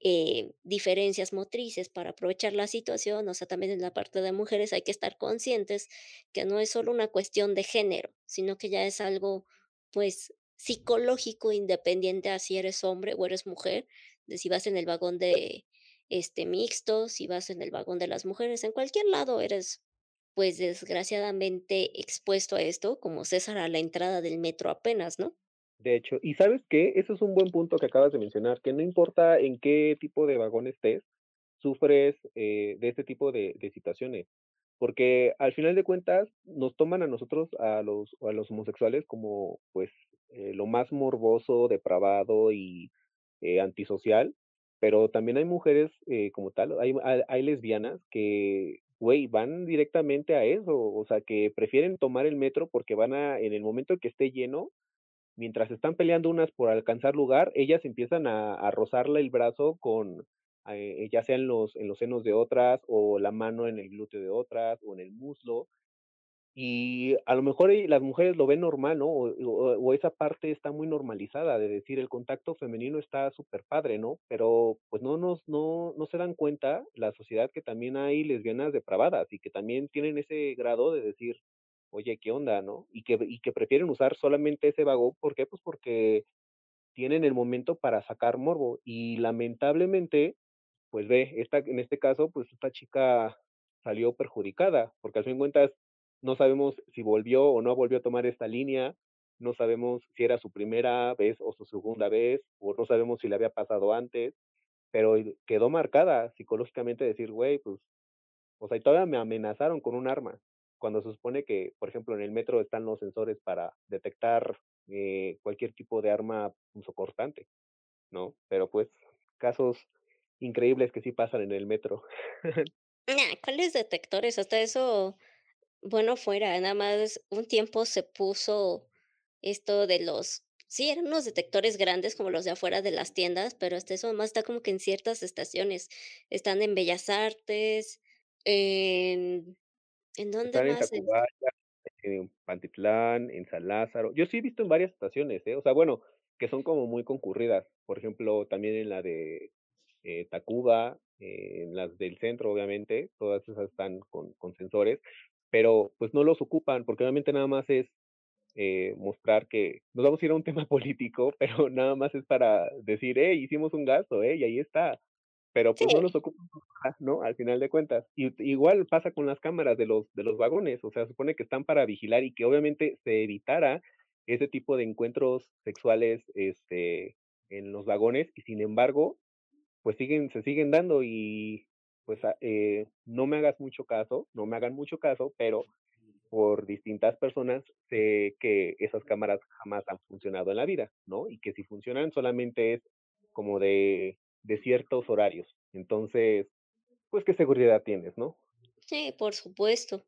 S2: eh, diferencias motrices para aprovechar la situación, o sea, también en la parte de mujeres hay que estar conscientes que no es solo una cuestión de género, sino que ya es algo, pues, psicológico, independiente a si eres hombre o eres mujer, de si vas en el vagón de, este, mixto, si vas en el vagón de las mujeres, en cualquier lado eres, pues, desgraciadamente expuesto a esto, como César a la entrada del metro apenas, ¿no?
S3: De hecho, ¿y sabes qué? Eso es un buen punto que acabas de mencionar, que no importa en qué tipo de vagón estés, sufres, eh, de este tipo de situaciones, porque al final de cuentas nos toman a nosotros, a los a los homosexuales como, pues, eh, lo más morboso, depravado y, eh, antisocial, pero también hay mujeres, como tal, hay lesbianas que, güey, van directamente a eso, o sea, que prefieren tomar el metro porque van a en el momento en que esté lleno, mientras están peleando unas por alcanzar lugar, ellas empiezan a a rozarle el brazo con, eh, ya sea en los en los senos de otras, o la mano en el glúteo de otras, o en el muslo. Y a lo mejor las mujeres lo ven normal, ¿no? O esa parte está muy normalizada, de decir el contacto femenino está superpadre, ¿no? Pero, pues, no nos no no se dan cuenta la sociedad que también hay lesbianas depravadas, y que también tienen ese grado de decir: "Oye, ¿qué onda?", ¿no? Y que y que prefieren usar solamente ese vagón, ¿por qué? Pues, porque tienen el momento para sacar morbo. Y lamentablemente, pues ve, esta en este caso, pues, esta chica salió perjudicada, porque al fin de cuentas no sabemos si volvió o no volvió a tomar esta línea, no sabemos si era su primera vez o su segunda vez, o no sabemos si le había pasado antes, pero quedó marcada psicológicamente decir: "Güey, pues, o sea, y todavía me amenazaron con un arma", cuando se supone que, por ejemplo, en el metro están los sensores para detectar, eh, cualquier tipo de arma punzocortante, ¿no? Pero, pues, casos increíbles que sí pasan en el metro.
S2: Na, [LAUGHS] ¿cuáles detectores? Hasta eso, bueno, fuera, nada más un tiempo se puso esto de los sí, eran unos detectores grandes como los de afuera de las tiendas, pero hasta eso nomás está como que en ciertas estaciones. Están en Bellas Artes, en ¿en dónde
S3: Están en
S2: más es?
S3: Tacubaya, en Pantitlán, en San Lázaro. Yo sí he visto en varias estaciones, ¿eh? O sea, bueno, que son como muy concurridas. Por ejemplo, también en la de, eh, Tacuba, en las del centro, obviamente, todas esas están con con sensores, pero, pues, no los ocupan, porque obviamente nada más es, eh, mostrar que nos vamos a ir a un [LAUGHS] tema político, pero nada más es para decir: "Hey, hicimos un gasto, ¿eh? Y ahí está". Pero, pues, no los ocupan ¿no? Al final de cuentas. Y igual pasa con las cámaras de los de los vagones, o sea, se supone que están para vigilar y que obviamente se evitara ese tipo de encuentros sexuales, este, en los vagones, y sin embargo, pues, siguen se siguen dando y, pues, ah, eh, no me hagas mucho caso, no me hagan mucho caso, pero por distintas personas sé que esas cámaras jamás han funcionado en la vida, ¿no? Y que si funcionan solamente es como de de ciertos horarios. Entonces, pues, ¿qué seguridad tienes, no?
S2: Sí, por supuesto.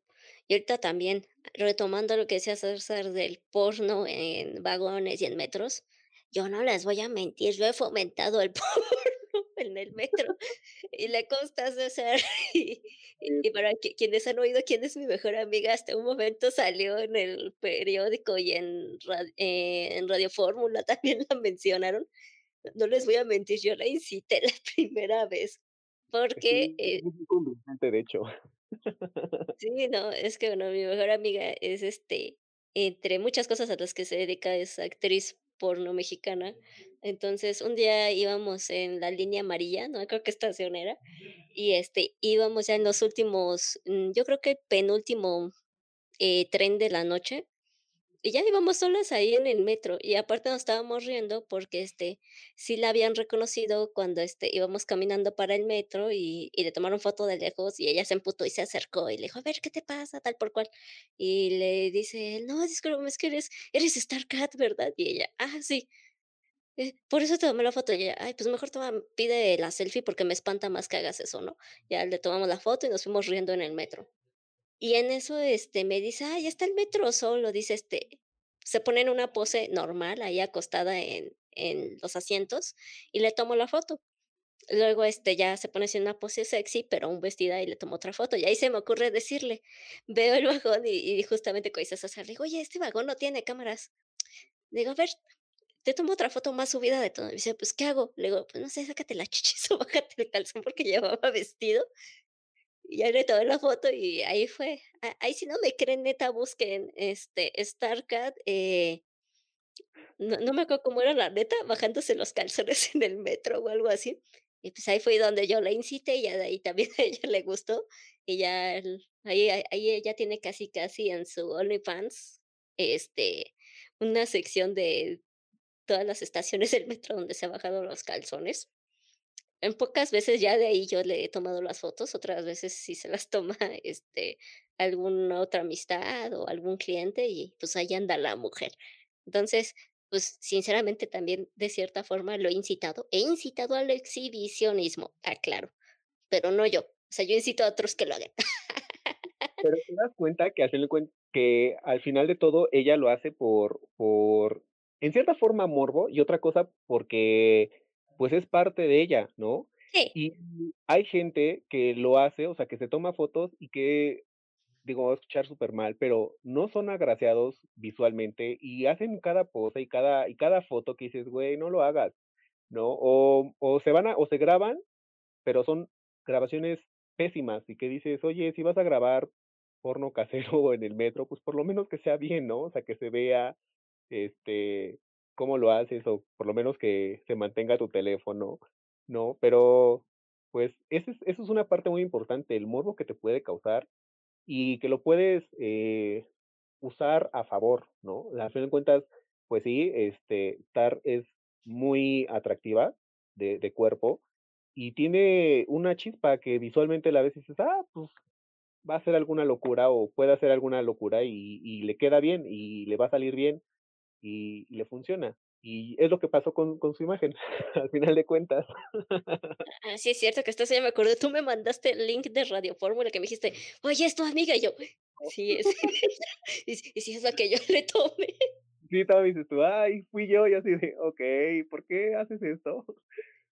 S2: Y ahorita también, retomando lo que decía César del porno en vagones y en metros, yo no les voy a mentir, yo he fomentado el [LAUGHS] porno en el metro, y le consta a César, [LAUGHS] y y y para quienes han oído Quién es mi mejor amiga, hasta un momento salió en el periódico y en en Radio Fórmula [LAUGHS] también la mencionaron. No les voy a mentir, yo la incité la [LAUGHS] primera vez, porque,
S3: Sí,
S2: eh
S3: es muy convincente, de hecho. [LAUGHS]
S2: Sí, no, es que, bueno, mi mejor amiga es, este, entre muchas cosas a las que se dedica, es actriz porno mexicana. Entonces, un día íbamos en la línea amarilla, no acuerdo qué estación era, y, este, íbamos ya en los últimos, mm, yo creo que penúltimo eh, tren de la noche, y ya íbamos solas ahí en el metro, y aparte nos estábamos riendo porque, este, sí la habían reconocido cuando, este, íbamos caminando para el metro y y le tomaron foto de lejos, y ella se emputó y se acercó y le dijo: "A ver, ¿qué te pasa?", tal por cual. Y le dice "No, discúlpame, es que eres eres Star Cat, ¿verdad?". Y ella: "Ah, sí". Eh, por eso te tomé la foto, y ella: "Ay, pues mejor toma pide la selfie porque me espanta más que hagas eso", ¿no? Ya le tomamos la foto y nos fuimos riendo en el metro. Y en eso, este, me dice: "Ay, está el metro solo", dice, este, se pone en una pose normal, ahí acostada en en los asientos, y le tomo la foto. Luego, este, ya se pone en una pose sexy, pero aún vestida, y le tomo otra foto. Y ahí se me ocurre decirle, veo el vagón y y justamente dice eso, le digo: "Oye, este vagón no tiene cámaras". Digo: "A ver, te tomo otra foto más subida de tono". Y dice: "Pues, ¿qué hago?". Le digo: "Pues no sé, sácate las chichis o [LAUGHS] bájate el calzón", porque llevaba vestido. Y ya le tomé la foto y ahí fue. Ahí si no me creen, neta, busquen, este, Star Cat, eh no no me acuerdo cómo era la neta, bajándose los calzones [LAUGHS] en el metro o algo así. Y pues ahí fue donde yo la incité, y ya de ahí también [LAUGHS] a ella le gustó, y ya ahí ahí ella tiene casi, casi en su OnlyFans, este, una sección de todas las estaciones del metro donde se ha bajado los calzones. En pocas veces ya de ahí yo le he tomado las fotos, otras veces sí se las [LAUGHS] toma, este, alguna otra amistad o algún cliente y, pues, ahí anda la mujer. Entonces, pues, sinceramente, también, de cierta forma, lo he incitado. He incitado al exhibicionismo, aclaro, pero no yo. O sea, yo incito a otros que lo hagan.
S3: Pero, ¿te das cuenta que al final que al final de todo ella lo hace por por, en cierta forma, morbo, y otra cosa porque, pues, es parte de ella, ¿no?
S2: Sí.
S3: Y hay gente que lo hace, o sea, que se toma fotos y que, digo, va a escuchar supermal, pero no son agraciados visualmente y hacen cada pose y cada y cada foto que dices: "Güey, no lo hagas", ¿no? O o se van a o se graban, pero son grabaciones pésimas y que dices: "Oye, si vas a grabar porno casero [LAUGHS] en el metro, pues, por lo menos que sea bien, ¿no? O sea, que se vea, este, cómo lo haces, o por lo menos que se mantenga tu teléfono, ¿no? Pero, pues, ese es eso es una parte muy importante, el morbo que te puede causar y que lo puedes, eh, usar a favor, ¿no? Al final de cuentas, pues sí, este, es muy atractiva de cuerpo y tiene una chispa que visualmente la y dices: "Ah, pues, va a hacer alguna locura o puede hacer alguna locura y y le queda bien y le va a salir bien y y le funciona". Y es lo que pasó con con su imagen, [LAUGHS] al final de cuentas.
S2: Ah, sí es cierto que eso ya me acordé. Tú me mandaste el link de Radio Fórmula que me dijiste: "Oye, ¿es tu amiga?". Y yo: "Sí, es ella". [LAUGHS] Y y sí es la que yo [LAUGHS] le tomé.
S3: Sí, todavía dices tú: "Ay, fui yo", y así de: "Okey, ¿por qué haces esto?".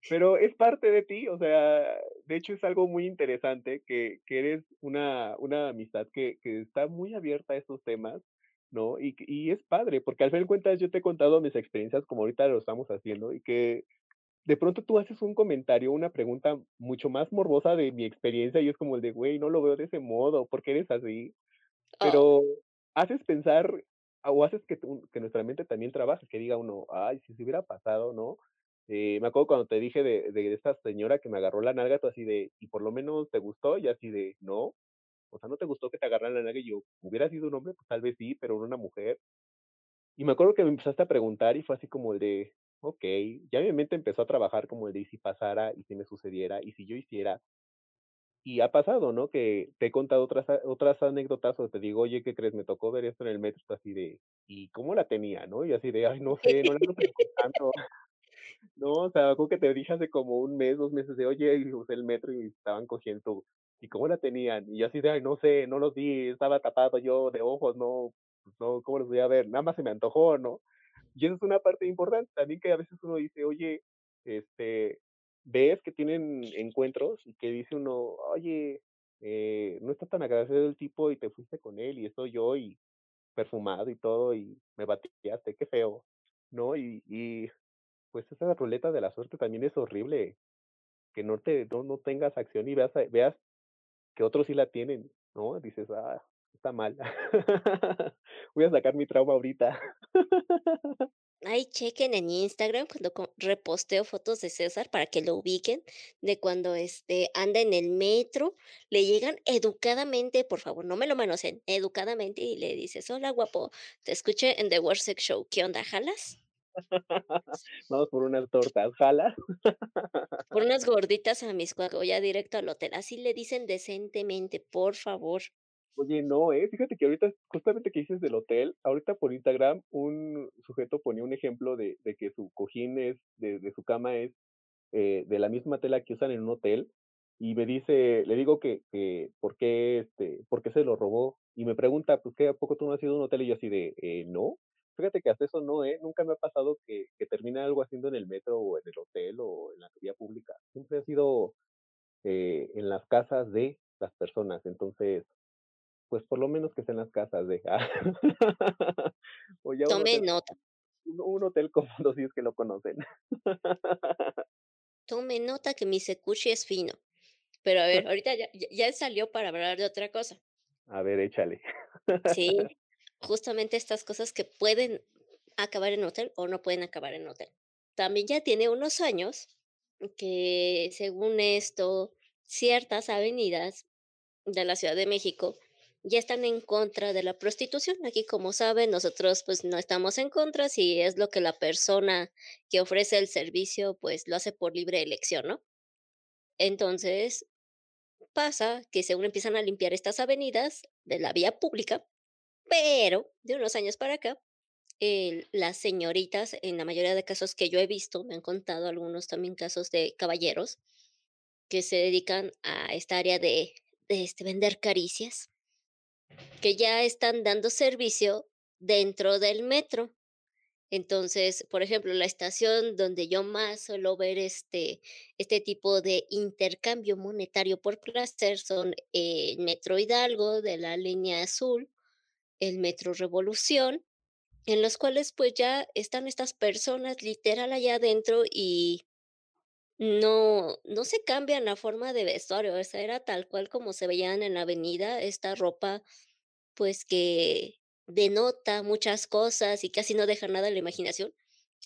S3: Pero es parte de ti, o sea, de hecho, es algo muy interesante que que eres una una amistad que que está muy abierta a estos temas, ¿no? Y y es padre, porque al final de cuentas yo te he contado mis experiencias como ahorita lo estamos haciendo, y que de pronto tú haces un comentario, una pregunta mucho más morbosa de mi experiencia, y es como el de: "Güey, no lo veo de ese modo, ¿por qué eres así?".
S2: Oh.
S3: Pero haces pensar, o haces que tu que nuestra mente también trabaje, que diga uno: "Ay, si se hubiera pasado", ¿no? Eh, me acuerdo cuando te dije de de esta señora que me agarró la nalga, tú así de: "¿Y por lo menos te gustó?". Y así de: "No". O sea, ¿no te gustó que te agarraran la nalga? Y yo: "¿Hubiera sido un hombre? Pues tal vez sí, pero una mujer". Y me acuerdo que me empezaste a preguntar y fue así como el de: "Okey". Ya mi mente empezó a trabajar como el de: "¿Y si pasara? ¿Y si me sucediera? ¿Y si yo hiciera?". Y ha pasado, ¿no? Que te he contado otras otras anécdotas, o te digo: "Oye, ¿qué crees? Me tocó ver esto en el metro", así de: "¿Y cómo la tenía?", ¿no? Y así de: "Ay, no sé, no le ando preguntando". No, o sea, acuerdo que te dije hace como 1 mes, 2 meses de: "Oye, usé el metro y estaban cogiendo, ¿y cómo la tenían?". Y yo así de: "Ay, no sé, no los vi, estaba tapado yo de ojos, no, no, ¿cómo los voy a ver? Nada más se me antojó", ¿no? Y esa es una parte importante también que a veces uno dice: "Oye", este, ves que tienen encuentros y que dice uno: "Oye, eh, no está tan agradecido el tipo y te fuiste con él, y estoy yo, y perfumado y todo, y me bateaste, qué feo", ¿no? Y y, pues, esa ruleta de la suerte también es horrible, que no te no no tengas acción y veas veas que otros sí la tienen, ¿no? Dices: "Ah, está mal". [LAUGHS] Voy a sacar mi trauma ahorita. [LAUGHS]
S2: Ahí chequen en Instagram cuando reposteo fotos de César para que lo ubiquen, de cuando, este, anda en el metro, le llegan educadamente, por favor, no me lo manoseen, educadamente, y le dices: "Hola, guapo, te escuché en The World Sex Show, ¿qué onda, jalas?". [LAUGHS]
S3: Vamos por unas tortas, ¿jalas?
S2: Por unas [LAUGHS] gorditas a Mixcoac o ya directo al hotel, así le dicen decentemente, por favor.
S3: Oye, no, ¿eh? Fíjate que ahorita, justamente que dices del hotel, ahorita por Instagram un sujeto ponía un ejemplo de de que su cojín es de de su cama es, eh, de la misma tela que usan en un hotel, y me dice le digo que que por qué, este, por qué se lo robó, y me pregunta: "Pues, ¿qué, a poco tú no has ido a un hotel?". Y yo así de: "Eh, no". Fíjate que hasta eso no, ¿eh? Nunca me ha pasado que que termine algo haciendo en el metro, o en el hotel, o en la vía pública. Siempre ha sido, eh, en las casas de las personas. Entonces, pues, por lo menos que sea en las casas de [LAUGHS] o ya un
S2: Tome
S3: hotel
S2: nota.
S3: un un hotel cómodo si es que lo conocen. [LAUGHS]
S2: Tome nota que mi Secushi es fino. Pero a ver, [LAUGHS] ahorita ya ya salió para hablar de otra cosa.
S3: A ver, échale.
S2: Sí, justamente estas cosas que pueden acabar en hotel, o no pueden acabar en hotel. También ya tiene unos años que, según esto, ciertas avenidas de la Ciudad de México ya están en contra de la prostitución. Aquí, como saben, nosotros, pues, no estamos en contra, si es lo que la persona que ofrece el servicio, pues, lo hace por libre elección, ¿no? Entonces, pasa que según empiezan a limpiar estas avenidas de la vía pública, pero de unos años para acá, las señoritas, en la mayoría de casos que yo he visto, me han contado algunos también casos de caballeros que se dedican a esta área de de, este, vender caricias que ya están dando servicio dentro del metro. Entonces, por ejemplo, la estación donde yo más suelo ver, este este tipo de intercambio monetario por placer son el Metro Hidalgo de la línea azul, el Metro Revolución, en los cuales, pues, ya están estas personas literal allá adentro y no no se cambian la forma de vestuario, o sea, era tal cual como se veían en la avenida, esta ropa, pues, que denota muchas cosas y casi no deja nada a la imaginación,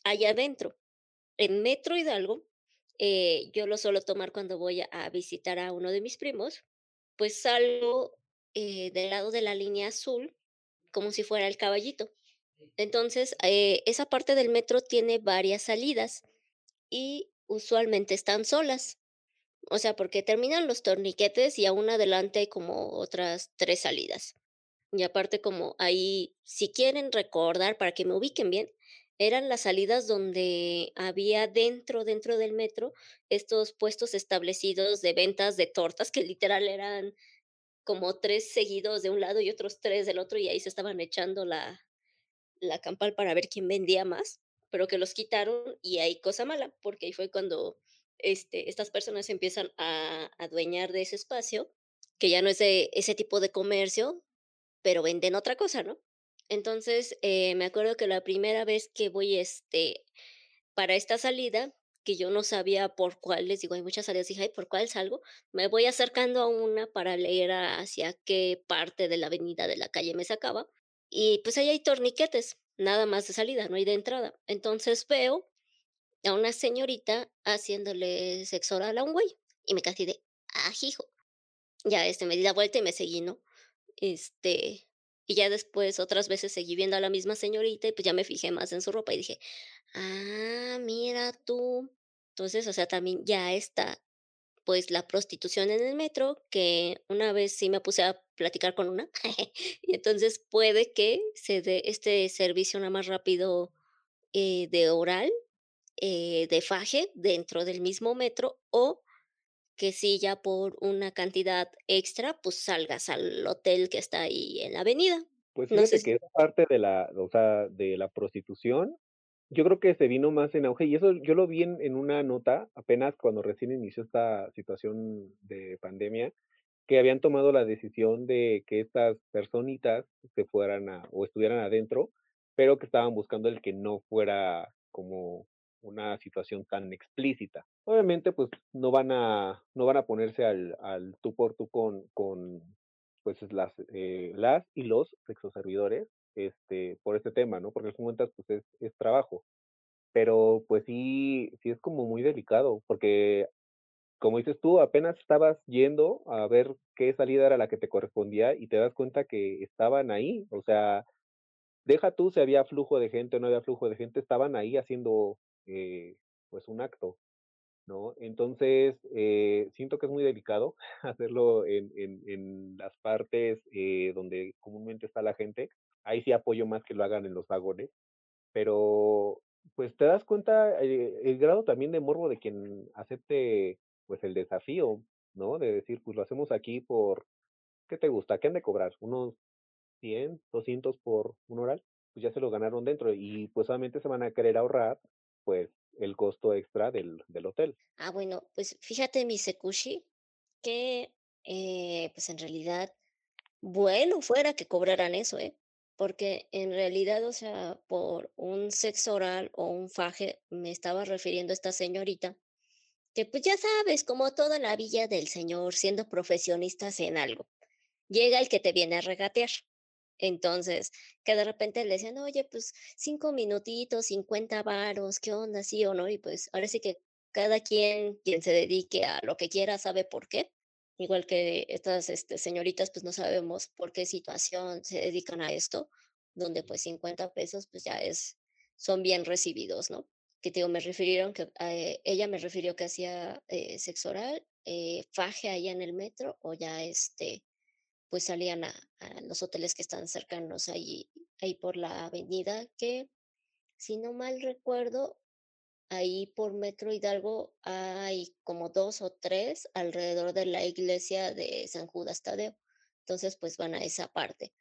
S2: allá adentro. En Metro Hidalgo, eh, yo lo suelo tomar cuando voy a visitar a uno de mis primos, pues, salgo, eh, del lado de la línea azul, como si fuera el Caballito. Entonces, eh, esa parte del metro tiene varias salidas y usualmente están solas. O sea, porque terminan los torniquetes y aún adelante hay como otras 3 salidas. Y aparte, como ahí, si quieren recordar para que me ubiquen bien, eran las salidas donde había dentro dentro del metro estos puestos establecidos de ventas de tortas, que literal eran como 3 seguidos de un lado y otros 3 del otro, y ahí se estaban echando la la campal para ver quién vendía más, pero que los quitaron y ahí cosa mala, porque ahí fue cuando, este, estas personas empiezan a adueñar de ese espacio, que ya no es de ese tipo de comercio, pero venden otra cosa, ¿no? Entonces, eh, me acuerdo que la primera vez que voy, este, para esta salida, que yo no sabía por cuál, les digo, hay muchas salidas, dije: "Ay, ¿por cuál salgo?". Me voy acercando a una para leer hacia qué parte de la avenida de la calle me sacaba, y, pues, ahí hay torniquetes, nada más de salida, no hay de entrada. Entonces, veo a una señorita haciéndole sexo oral a un güey, y me quedé de: "Ajijo". Ya, este, me di la vuelta y me seguí, ¿no? Este, y ya después otras veces seguí viendo a la misma señorita y, pues, ya me fijé más en su ropa y dije: "Ah, mira tú". Entonces, o sea, también ya está, pues, la prostitución en el metro, que una vez sí me puse a platicar con una, [LAUGHS] y entonces puede que se dé este servicio nada más rápido, eh, de oral, eh, de faje dentro del mismo metro, o que sí ya por una cantidad extra, pues, salgas al hotel que está ahí en la avenida.
S3: Pues,
S2: No sé
S3: fíjate
S2: si
S3: que esa parte de la o sea, de la prostitución, yo creo que se vino más en auge, y eso yo lo vi en en una nota apenas cuando recién inició esta situación de pandemia, que habían tomado la decisión de que estas personitas se fueran a o estuvieran adentro, pero que estaban buscando el que no fuera como una situación tan explícita. Obviamente, pues, no van a no van a ponerse al tú por tú con con, pues, las, eh, las y los sexoservidores, este, por este tema, ¿no? Porque al fin cuentas, pues es, es trabajo. Pero pues sí, sí es como muy delicado, porque como dices tú, apenas estabas yendo a ver qué salida era la que te correspondía y te das cuenta que estaban ahí. O sea, deja tú si había flujo de gente o no había flujo de gente, estaban ahí haciendo eh, pues un acto, ¿no? Entonces, eh, siento que es muy delicado [LAUGHS] hacerlo en, en, en las partes eh, donde comúnmente está la gente. Ahí sí apoyo más que lo hagan en los vagones, pero pues te das cuenta eh, el grado también de morbo de quien acepte pues el desafío, ¿no? De decir, pues lo hacemos aquí por, ¿qué te gusta? ¿Qué han de cobrar? ¿Unos 100, 200 por un oral? Pues ya se lo ganaron dentro y pues solamente se van a querer ahorrar pues el costo extra del, del hotel.
S2: Ah, bueno, pues fíjate, mi Sekushi, que eh, pues en realidad, bueno fuera que cobraran eso, ¿eh? Porque en realidad, o sea, por un sexo oral o un faje, me estaba refiriendo esta señorita, que pues ya sabes, como toda la villa del señor, siendo profesionistas en algo, llega el que te viene a regatear. Entonces, que de repente le decían, oye, pues cinco minutitos, 50 varos, ¿qué onda? Sí o no. Y pues ahora sí que cada quien, quien se dedique a lo que quiera, sabe por qué. Igual que estas este, señoritas, pues no sabemos por qué situación se dedican a esto, donde pues 50 pesos, pues ya es, son bien recibidos, ¿no? Que te digo, me refirieron que eh, ella me refirió que hacía eh, sexo oral, eh, faje allá en el metro o ya este pues salían a, los hoteles que están cercanos ahí, ahí por la avenida, que si no mal recuerdo, ahí por Metro Hidalgo hay como dos o tres alrededor de la iglesia de San Judas Tadeo. Entonces, pues van a esa parte.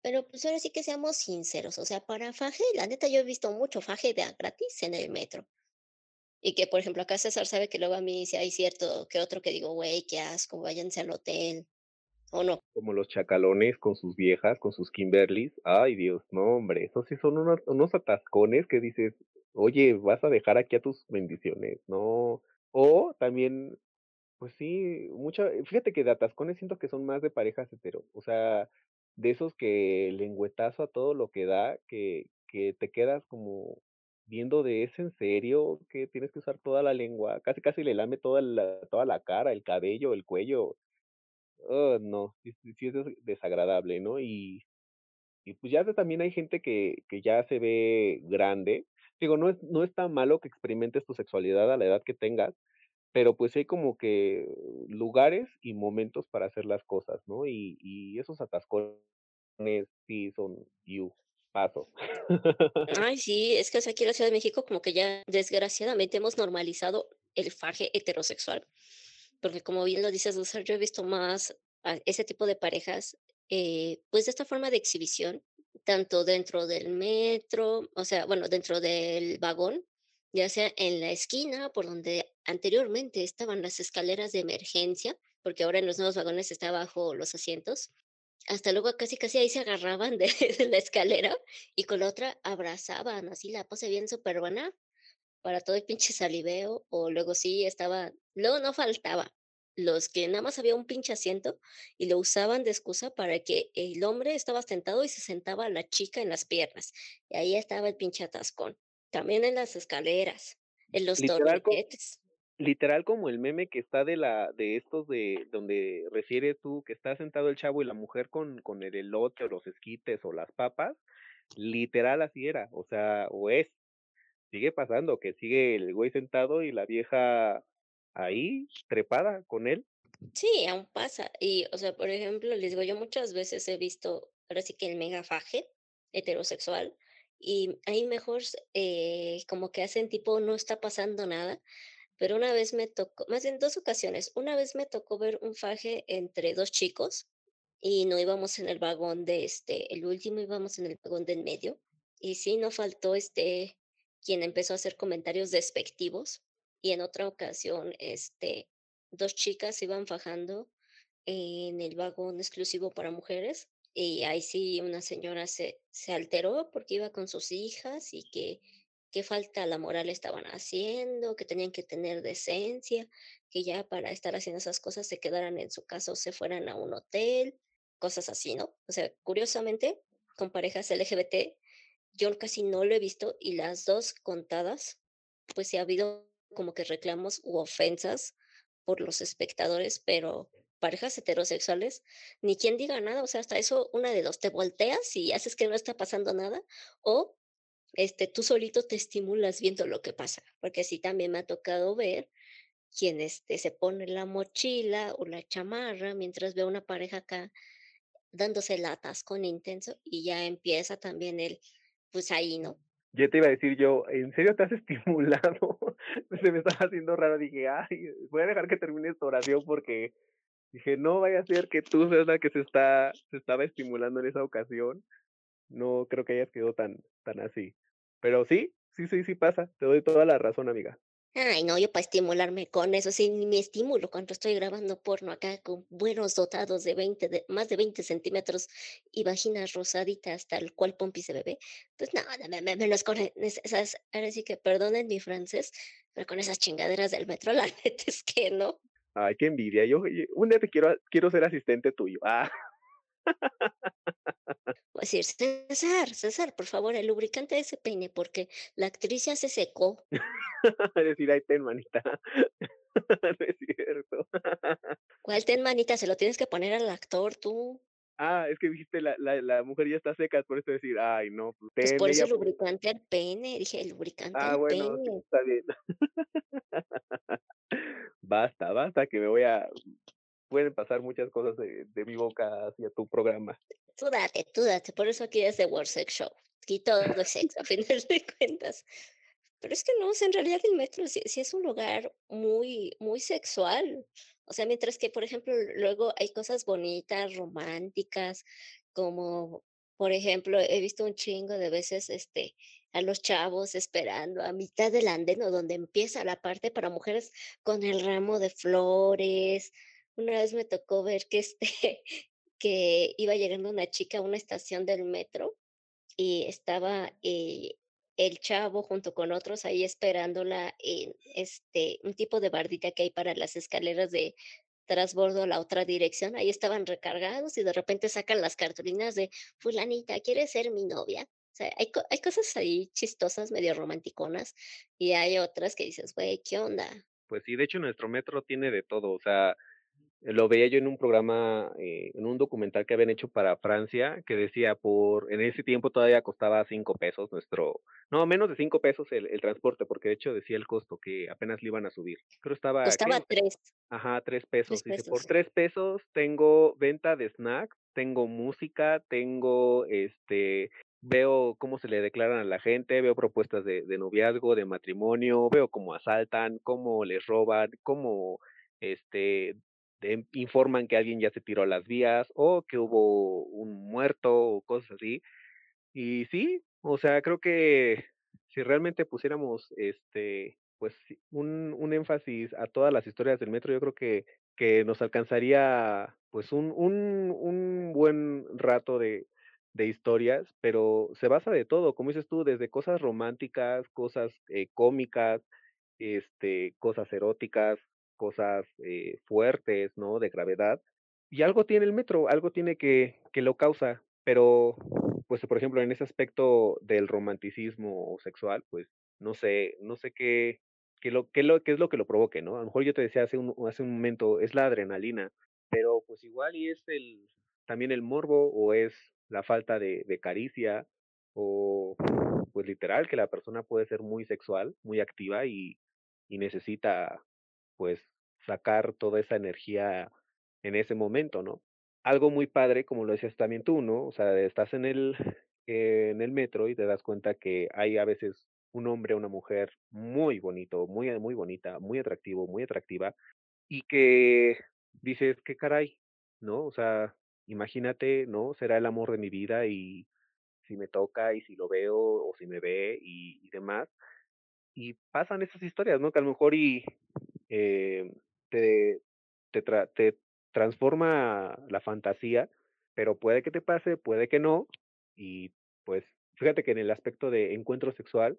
S2: Pero pues ahora sí que seamos sinceros, o sea, para faje, la neta yo he visto mucho faje de gratis en el metro. Y que, por ejemplo, acá César sabe que luego a mí si hay cierto que otro que digo, güey, qué asco, váyanse al hotel, ¿o no?
S3: Como los chacalones con sus viejas, con sus Kimberlys. Ay, Dios, no, hombre, esos sí son unos, unos atascones que dices, oye, vas a dejar aquí a tus bendiciones, ¿no? O también, pues sí, mucha, fíjate que de atascones siento que son más de parejas hetero, o sea, de esos que lengüetazo a todo lo que da, que, que te quedas como viendo de es en serio que tienes que usar toda la lengua, casi casi le lame toda la, toda la cara, el cabello, el cuello, Ah, no, sí, sí es des desagradable, ¿no? Y y pues ya también hay gente que que ya se ve grande. Digo, no es no es tan malo que experimentes tu sexualidad a la edad que tengas, pero pues hay como que lugares y momentos para hacer las cosas, ¿no? Y y esos atascones sí son iu, paso. [LAUGHS]
S2: Ay, sí, es que aquí en la Ciudad de México como que ya desgraciadamente hemos normalizado el faje heterosexual. Porque como bien lo dices, sea, yo he visto más a ese tipo de parejas, eh, pues de esta forma de exhibición, tanto dentro del metro, o sea, bueno, dentro del vagón, ya sea en la esquina por donde anteriormente estaban las escaleras de emergencia, porque ahora en los nuevos vagones está bajo los asientos. Hasta luego casi casi ahí se agarraban de, [LAUGHS] de la escalera y con la otra abrazaban, así la pose bien súper buena para todo el pinche saliveo, o luego sí estaba, luego no faltaba los que nada más había un pinche asiento y lo usaban de excusa para que el hombre estaba sentado y se sentaba la chica en las piernas. Y ahí estaba el pinche atascón. También en las escaleras, en los
S3: Literal co
S2: torniquetes.
S3: literal como el meme que está de la de estos de donde refieres tú, que está sentado el chavo y la mujer con con el elote, o los esquites, o las papas, literal así era, o sea, o es. Sigue pasando, que sigue el güey sentado y la vieja ahí, trepada con él.
S2: Sí, aún pasa. Y, o sea, por ejemplo, les digo, yo muchas veces he visto, ahora sí que el megafaje heterosexual, y ahí mejor eh, como que hacen tipo, no está pasando nada, pero una vez me tocó, más en dos ocasiones, una vez me tocó ver un faje entre dos chicos y no íbamos en el vagón de este, el último íbamos en el vagón del medio, y sí, no faltó este, quien empezó a hacer comentarios despectivos, y en otra ocasión, este, dos chicas iban fajando en el vagón exclusivo para mujeres, y ahí sí una señora se, se alteró porque iba con sus hijas y que qué falta la moral estaban haciendo, que tenían que tener decencia, que ya para estar haciendo esas cosas se quedaran en su casa o se fueran a un hotel, cosas así, ¿no? O sea, curiosamente, con parejas LGBT, yo casi no lo he visto y las 2 contadas, pues sí ha habido como que reclamos u ofensas por los espectadores, pero parejas heterosexuales, ni quien diga nada, o sea, hasta eso, una de 2, te volteas y haces que no está pasando nada, o, este, tú solito te estimulas viendo lo que pasa, porque sí también me ha tocado ver quien, este, se pone la mochila o la chamarra mientras ve a una pareja acá dándose el atascón intenso y ya empieza también el, pues ahí, ¿no?
S3: Ya te iba a decir yo, ¿en serio te has [LAUGHS] estimulado? Se me estaba haciendo raro, dije: "Ay, voy a dejar que termine tu oración", porque dije: "No vaya a ser que tú seas la que se está se estaba estimulando en esa ocasión". No creo que hayas quedado tan tan así. Pero sí, sí, sí, sí pasa, te doy toda la razón, amiga.
S2: Ay, no, yo para estimularme con eso, sí, ni me estimulo cuando estoy grabando porno acá con buenos dotados de 20 de más de 20 centímetros y vaginas rosaditas, tal cual pompis de bebé. Pues no, me me menos con es esas ahora sí que perdonen mi francés, pero con esas chingaderas del metro, [LAUGHS] la neta es que no.
S3: Ay, qué envidia. Yo un día te quiero quiero ser asistente tuyo. Ah.
S2: Voy a decir: "César, César, por favor, el lubricante de ese peine, porque la actriz ya se secó". [LAUGHS]
S3: Decir: "Ahí ten, manita". [LAUGHS] No es cierto.
S2: ¿Cuál ten, manita? Se lo tienes que poner al actor tú.
S3: Ah, es que dijiste la la la mujer ya está seca, por eso decir: "Ay, no, pues
S2: Pues
S3: ten,
S2: por eso el
S3: pues".
S2: lubricante al pene, dije: "El lubricante
S3: Ah,
S2: al
S3: bueno,
S2: pene".
S3: está bien. [LAUGHS] Basta, basta, que me voy a pueden pasar muchas cosas de de mi boca hacia tu programa.
S2: Tú date, tú date, por eso aquí es The World Sex Show. Aquí todo es sexo, a final [LAUGHS] de cuentas. Pero es que no, o sea, en realidad el metro sí sí es un lugar muy muy sexual. O sea, mientras que, por ejemplo, luego hay cosas bonitas, románticas, como, por ejemplo, he visto un chingo de veces, este, a los chavos esperando a mitad del andén, o donde empieza la parte para mujeres con el ramo de flores. Una vez me tocó ver que, este, [LAUGHS] que iba llegando una chica a una estación del metro y estaba, eh, el chavo junto con otros ahí esperándola en, este, un tipo de bardita que hay para las escaleras de trasbordo a la otra dirección. Ahí estaban recargados y de repente sacan las cartulinas de: "Fulanita, ¿quieres ser mi novia?". O sea, hay hay cosas ahí chistosas, medio romanticonas, y hay otras que dices: "Güey, ¿qué onda?".
S3: Pues sí, de hecho, nuestro metro tiene de todo, o sea, lo veía yo en un programa, eh, en un documental que habían hecho para Francia, que decía por en ese tiempo todavía costaba 5 pesos nuestro no, menos de 5 pesos el el transporte, porque de hecho decía el costo que apenas le iban a subir. Creo estaba.
S2: Costaba 3.
S3: Ajá, 3
S2: 3
S3: pesos. Dice: "Por
S2: pesos.
S3: 3 pesos tengo venta de snacks, tengo música, tengo, este, veo cómo se le declaran a la gente, veo propuestas de de noviazgo, de matrimonio, veo cómo asaltan, cómo les roban, cómo, este, informan que alguien ya se tiró a las vías, o que hubo un muerto, o cosas así". Y sí, o sea, creo que si realmente pusiéramos, este, pues un un énfasis a todas las historias del metro, yo creo que que nos alcanzaría, pues un un un buen rato de de historias, pero se basa de todo, como dices tú, desde cosas románticas, cosas, eh, cómicas, este, cosas eróticas, cosas, eh, fuertes, ¿no?, de gravedad. Y algo tiene el metro, algo tiene que que lo causa, pero, pues, por ejemplo, en ese aspecto del romanticismo sexual, pues, no sé no sé qué qué lo qué lo qué es lo que lo provoque, ¿no? A lo mejor yo te decía hace un hace un momento, es la adrenalina, pero, pues, igual y es el también el morbo, o es la falta de de caricia, o, pues, literal, que la persona puede ser muy sexual, muy activa, y y necesita, pues, sacar toda esa energía en ese momento, ¿no? Algo muy padre, como lo decías también tú, ¿no? O sea, estás en el [LAUGHS] en el metro y te das cuenta que hay a veces un hombre, una mujer muy bonito, muy, muy bonita, muy atractivo, muy atractiva, y que dices: "¿Qué caray?", ¿no? O sea, imagínate, ¿no? Será el amor de mi vida, y si me toca, y si lo veo, o si me ve, y y demás. Y pasan esas historias, ¿no? Que a lo mejor y, eh, te te tra transforma la fantasía, pero puede que te pase, puede que no. Y, pues, fíjate que en el aspecto de encuentro sexual,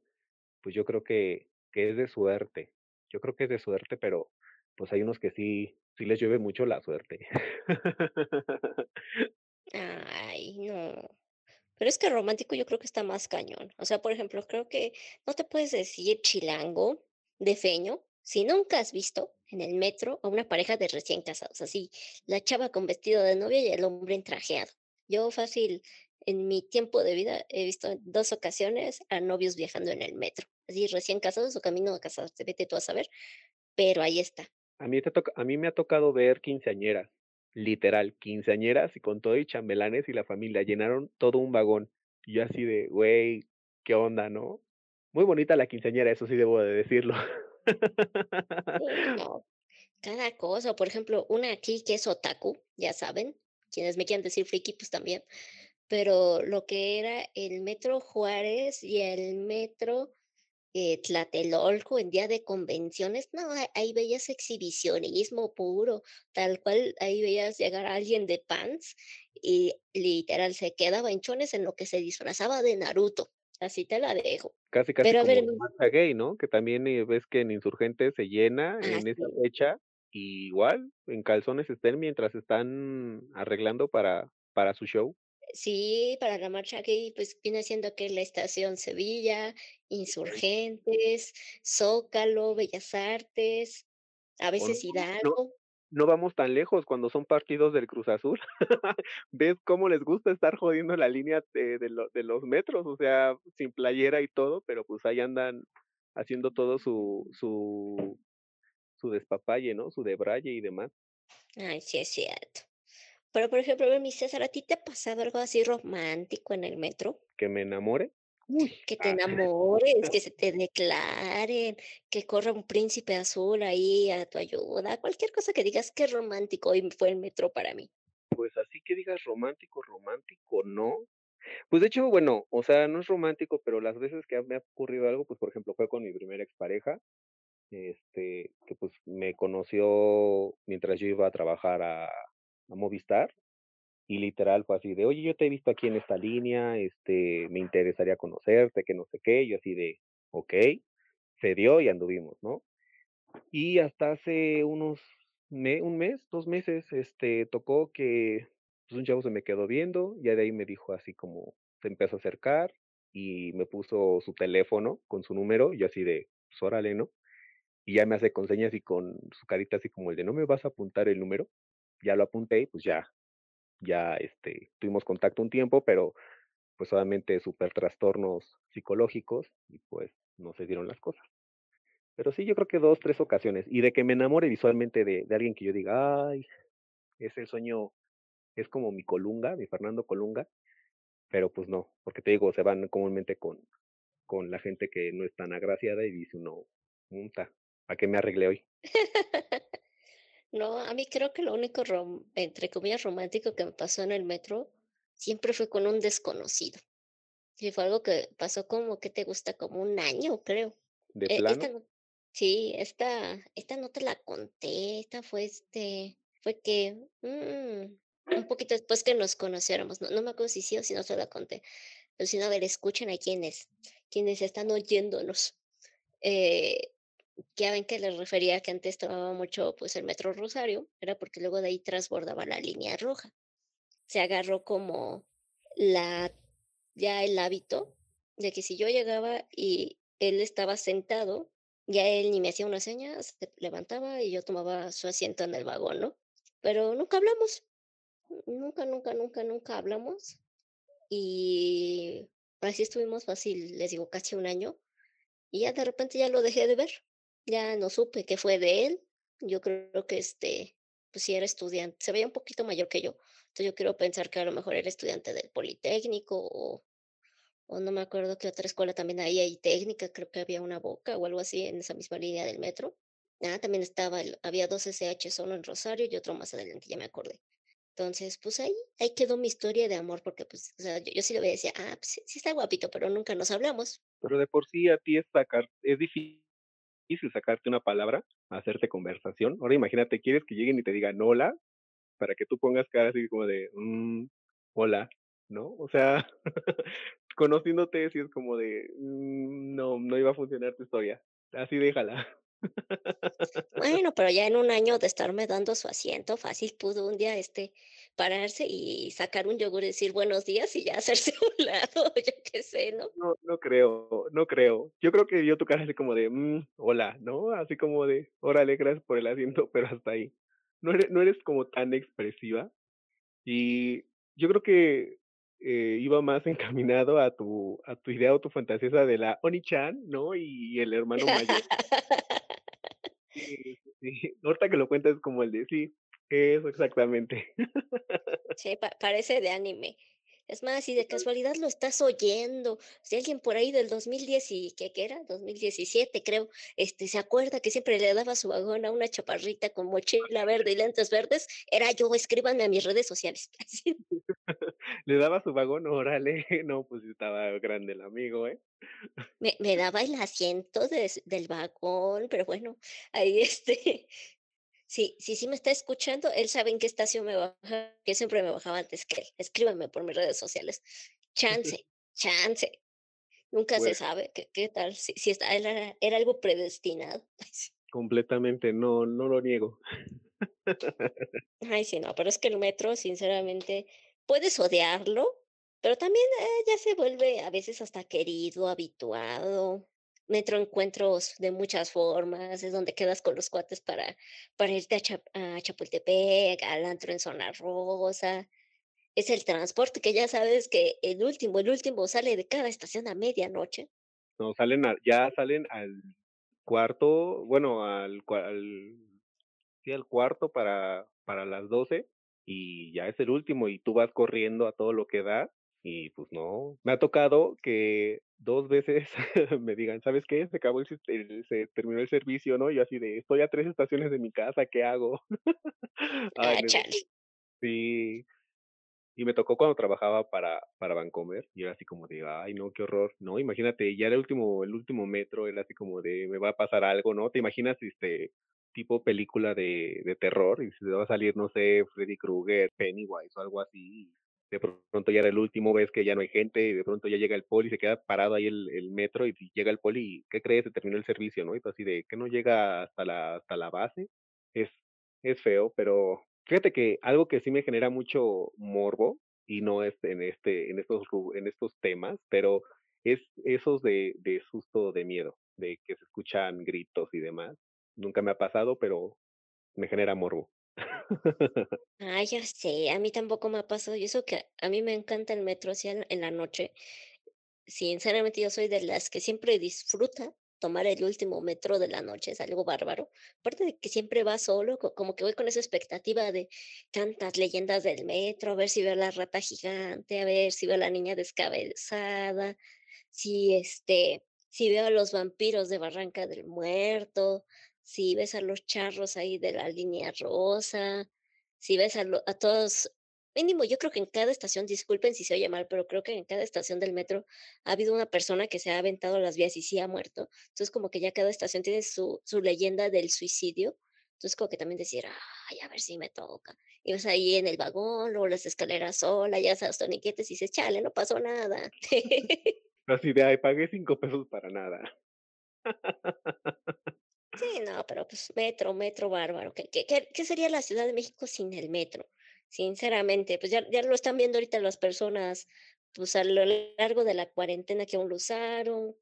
S3: pues, yo creo que que es de suerte. Yo creo que es de suerte, pero, pues, hay unos que sí sí les llueve mucho la suerte. [LAUGHS]
S2: Ay, no. Pero es que romántico yo creo que está más cañón. O sea, por ejemplo, creo que no te puedes decir chilango de feño si nunca has visto en el metro a una pareja de recién casados, así, la chava con vestido de novia y el hombre en trajeado. Yo fácil, en mi tiempo de vida he visto en 2 ocasiones a novios viajando en el metro, así recién casados o camino a casarse, vete tú a saber, pero ahí está.
S3: A mí te a mí me ha tocado ver quinceañeras, literal, quinceañeras y con todo y chambelanes y la familia, llenaron todo un vagón. Y yo así de: "Güey, ¿qué onda?", ¿no? Muy bonita la quinceañera, eso sí debo de decirlo. [LAUGHS] [LAUGHS]
S2: Cada cosa, por ejemplo, una aquí que es otaku, ya saben, quienes me quieran decir friki, pues también, pero lo que era el Metro Juárez y el Metro, eh, Tlatelolco en día de convenciones, no, ahí veías exhibicionismo puro, tal cual, ahí veías llegar a alguien de pants y literal se quedaba en chones en lo que se disfrazaba de Naruto, así te la dejo.
S3: Casi, casi
S2: Pero a ver
S3: como la marcha gay, ¿no? Que también, eh, ves que en Insurgentes se llena
S2: Ah,
S3: en esa fecha, y igual, en calzones estén mientras están arreglando para para su show.
S2: Sí, para la marcha gay, pues, viene siendo que la Estación Sevilla, Insurgentes, Zócalo, Bellas Artes, a veces Hidalgo.
S3: no vamos tan lejos, cuando son partidos del Cruz Azul, [LAUGHS] ves cómo les gusta estar jodiendo la línea de de lo de los metros, o sea, sin playera y todo, pero, pues, ahí andan haciendo todo su su su despapalle, ¿no? Su debraye y demás.
S2: Ay, sí es cierto. Pero, por ejemplo, mi César, ¿a ti te ha pasado algo así romántico en el metro?
S3: ¿Que me enamore? Uy,
S2: Que te
S3: ah.
S2: enamores, que se te declaren, que corra un príncipe azul ahí a tu ayuda, cualquier cosa que digas: "Qué romántico hoy fue el metro para mí".
S3: Pues, así que digas romántico, romántico, ¿no? Pues, de hecho, bueno, o sea, no es romántico, pero las veces que me ha ocurrido algo, pues, por ejemplo, fue con mi primera expareja, este, que, pues, me conoció mientras yo iba a trabajar a a Movistar, y literal fue así de: "Oye, yo te he visto aquí en esta línea, este, me interesaría conocerte, que no sé qué", y yo así de: "Okey", se dio y anduvimos, ¿no? Y hasta hace unos me un mes, 2 meses, este, tocó que, pues, un chavo se me quedó viendo, ya de ahí me dijo así como se empezó a acercar y me puso su teléfono con su número, y yo así de: "Pues, órale", ¿no? Y ya me hace con señas y con su carita así como el de: "¿No me vas a apuntar el número?". Ya lo apunté y, pues, ya ya, este, tuvimos contacto un tiempo, pero, pues, obviamente súper trastornos psicológicos y, pues, no se dieron las cosas. Pero sí, yo creo que 2, 3 ocasiones, y de que me enamore visualmente de alguien que yo diga: "Ay, ese sueño es como mi Colunga, mi Fernando Colunga", pero, pues, no, porque te digo, se van comúnmente con con la gente que no es tan agraciada y dice uno: "Unta, ¿para qué me arreglé hoy?". [LAUGHS]
S2: No, a mí creo que lo único rom entre comillas, romántico que me pasó en el metro, siempre fue con un desconocido. Sí, fue algo que pasó como, ¿qué te gusta? Como un año, creo.
S3: ¿De
S2: E esta
S3: plano?
S2: no sí, esta esta no te la conté, esta fue, este, fue que, mm, un [CLEARS THROAT] poquito después que nos conociéramos, no no me acuerdo si sí o si no se la conté. Pero si no, a ver, escuchen a quienes quienes están oyéndonos. Eh, ya ven que les refería que antes tomaba mucho, pues, el Metro Rosario, era porque luego de ahí transbordaba la línea roja. Se agarró como la ya el hábito de que si yo llegaba y él estaba sentado, ya él ni me hacía una seña, se levantaba y yo tomaba su asiento en el vagón, ¿no? Pero nunca hablamos, nunca, nunca, nunca, nunca hablamos, y así estuvimos fácil, les digo, casi un año, y ya de repente ya lo dejé de ver, ya no supe qué fue de él. Yo creo que, este, pues sí era estudiante, se veía un poquito mayor que yo. Entonces, yo quiero pensar que a lo mejor era estudiante del Politécnico o o no me acuerdo qué otra escuela también ahí hay técnica, creo que había una Boca o algo así en esa misma línea del metro. Ah, también estaba había 2 SH, uno en Rosario y otro más adelante, ya me acordé. Entonces, pues ahí ahí quedó mi historia de amor, porque, pues, o sea, yo yo sí le decía: "Ah, pues sí sí está guapito", pero nunca nos hablamos.
S3: Pero de por sí a ti es sacar es difícil sacarte una palabra, hacerte conversación. Ahora imagínate, quieres que lleguen y te digan: "Hola", para que tú pongas cara así como de: "Mm, hola", ¿no? O sea, [LAUGHS] conociéndote, sí es como de: "Mm, no, no iba a funcionar tu historia, así déjala".
S2: Bueno, pero ya en un año de estarme dando su asiento, fácil pudo un día, este, pararse y sacar un yogur y decir buenos días y ya hacerse [LAUGHS] a un lado, yo qué sé, ¿no?
S3: No, no creo, no creo. Yo creo que vio tu cara así como de, mm, hola, ¿no? Así como de, órale, gracias por el asiento, [LAUGHS] pero hasta ahí. No eres, no eres como tan expresiva y yo creo que eh, iba más [LAUGHS] encaminado a tu, a tu idea o tu fantasía esa de la Oni-chan, ¿no? Y el hermano mayor. Sí. Ahorita que lo cuentas como el de sí, eso exactamente.
S2: Sí, pa parece de anime. Es más, si de casualidad lo estás oyendo, si alguien por ahí del 2010 y ¿qué qué era? 2017, creo, este, se acuerda que siempre le daba su vagón a una chaparrita con mochila verde y lentes verdes, era yo, escríbanme a mis redes sociales. [LAUGHS] [LAUGHS]
S3: Le daba su vagón, órale. [LAUGHS] No, pues estaba grande el amigo, ¿eh?
S2: Me me daba el asiento des del vagón, pero bueno, ahí, este, sí sí sí me está escuchando, él sabe en qué estación me baja, que siempre me bajaba antes que él. Escríbanme por mis redes sociales. [LAUGHS] Chance, chance. Nunca se
S3: Pues
S2: sabe qué qué tal si si está era era algo predestinado. [LAUGHS]
S3: Completamente, no, no lo niego.
S2: Ay, sí, no, pero es que el metro, sinceramente, puedes odiarlo, pero también, eh, ya se vuelve a veces hasta querido, habituado. Metro encuentros de muchas formas, es donde quedas con los cuates para para irte a Chap a Chapultepec, al antro en Zona Rosa. Es el transporte que ya sabes que el último el último sale de cada estación a medianoche.
S3: No, salen a ya salen al cuarto, bueno, al al sí, al cuarto para para las 12 y ya es el último, y tú vas corriendo a todo lo que da, y pues no. Me ha tocado que 2 veces [LAUGHS] me digan: "¿Sabes qué? Se acabó el se terminó el servicio", ¿no? Y yo así de: "Estoy a 3 estaciones de mi casa, ¿qué hago?". [LAUGHS] Ay,
S2: Ah, chale.
S3: sí. Y me tocó cuando trabajaba para para Bancomer, y era así como de: "Ay, no, qué horror", ¿no? Imagínate, ya era el último el último metro, era así como de: "Me va a pasar algo", ¿no? ¿Te imaginas, este, tipo película de de terror? Y se va a salir, no sé, Freddy Krueger, Pennywise o algo así, de pronto ya era el último, ves que ya no hay gente, y de pronto ya llega el poli, se queda parado ahí el el metro, y llega el poli, ¿qué crees? Se terminó el servicio, ¿no? Y así de: "¿Qué no llega hasta la hasta la base?". Es es feo, pero fíjate que algo que sí me genera mucho morbo, y no es en este en estos en estos temas, pero es esos de de susto, de miedo, de que se escuchan gritos y demás. Nunca me ha pasado, pero me genera morbo.
S2: Ay, [LAUGHS] ya sé, a mí tampoco me ha pasado, y eso que a mí me encanta el metro así en la noche. Sinceramente, yo soy de las que siempre disfruta tomar el último metro de la noche, es algo bárbaro. Aparte de que siempre va solo, co como que voy con esa expectativa de tantas leyendas del metro, a ver si veo a la rata gigante, a ver si veo a la niña descabezada, si, este, si veo a los vampiros de Barranca del Muerto, si ves a los charros ahí de la Línea Rosa, si ves a lo a todos mínimo, yo creo que en cada estación, disculpen si se oye mal, pero creo que en cada estación del metro ha habido una persona que se ha aventado a las vías y sí ha muerto. Entonces, como que ya cada estación tiene su su leyenda del suicidio. Entonces, como que también decir: "Ay, a ver si me toca". Y vas ahí en el vagón, luego las escaleras sola, ya sabes, torniquetes, y dices: "Chale, no pasó nada". [LAUGHS]
S3: Así de: "Ay, pagué 5 pesos para nada". [LAUGHS]
S2: Sí, no, pero, pues, metro, metro bárbaro. ¿Qué qué qué sería la Ciudad de México sin el metro? Sinceramente, pues, ya ya lo están viendo ahorita las personas, pues, a lo largo de la cuarentena que aún lo usaron,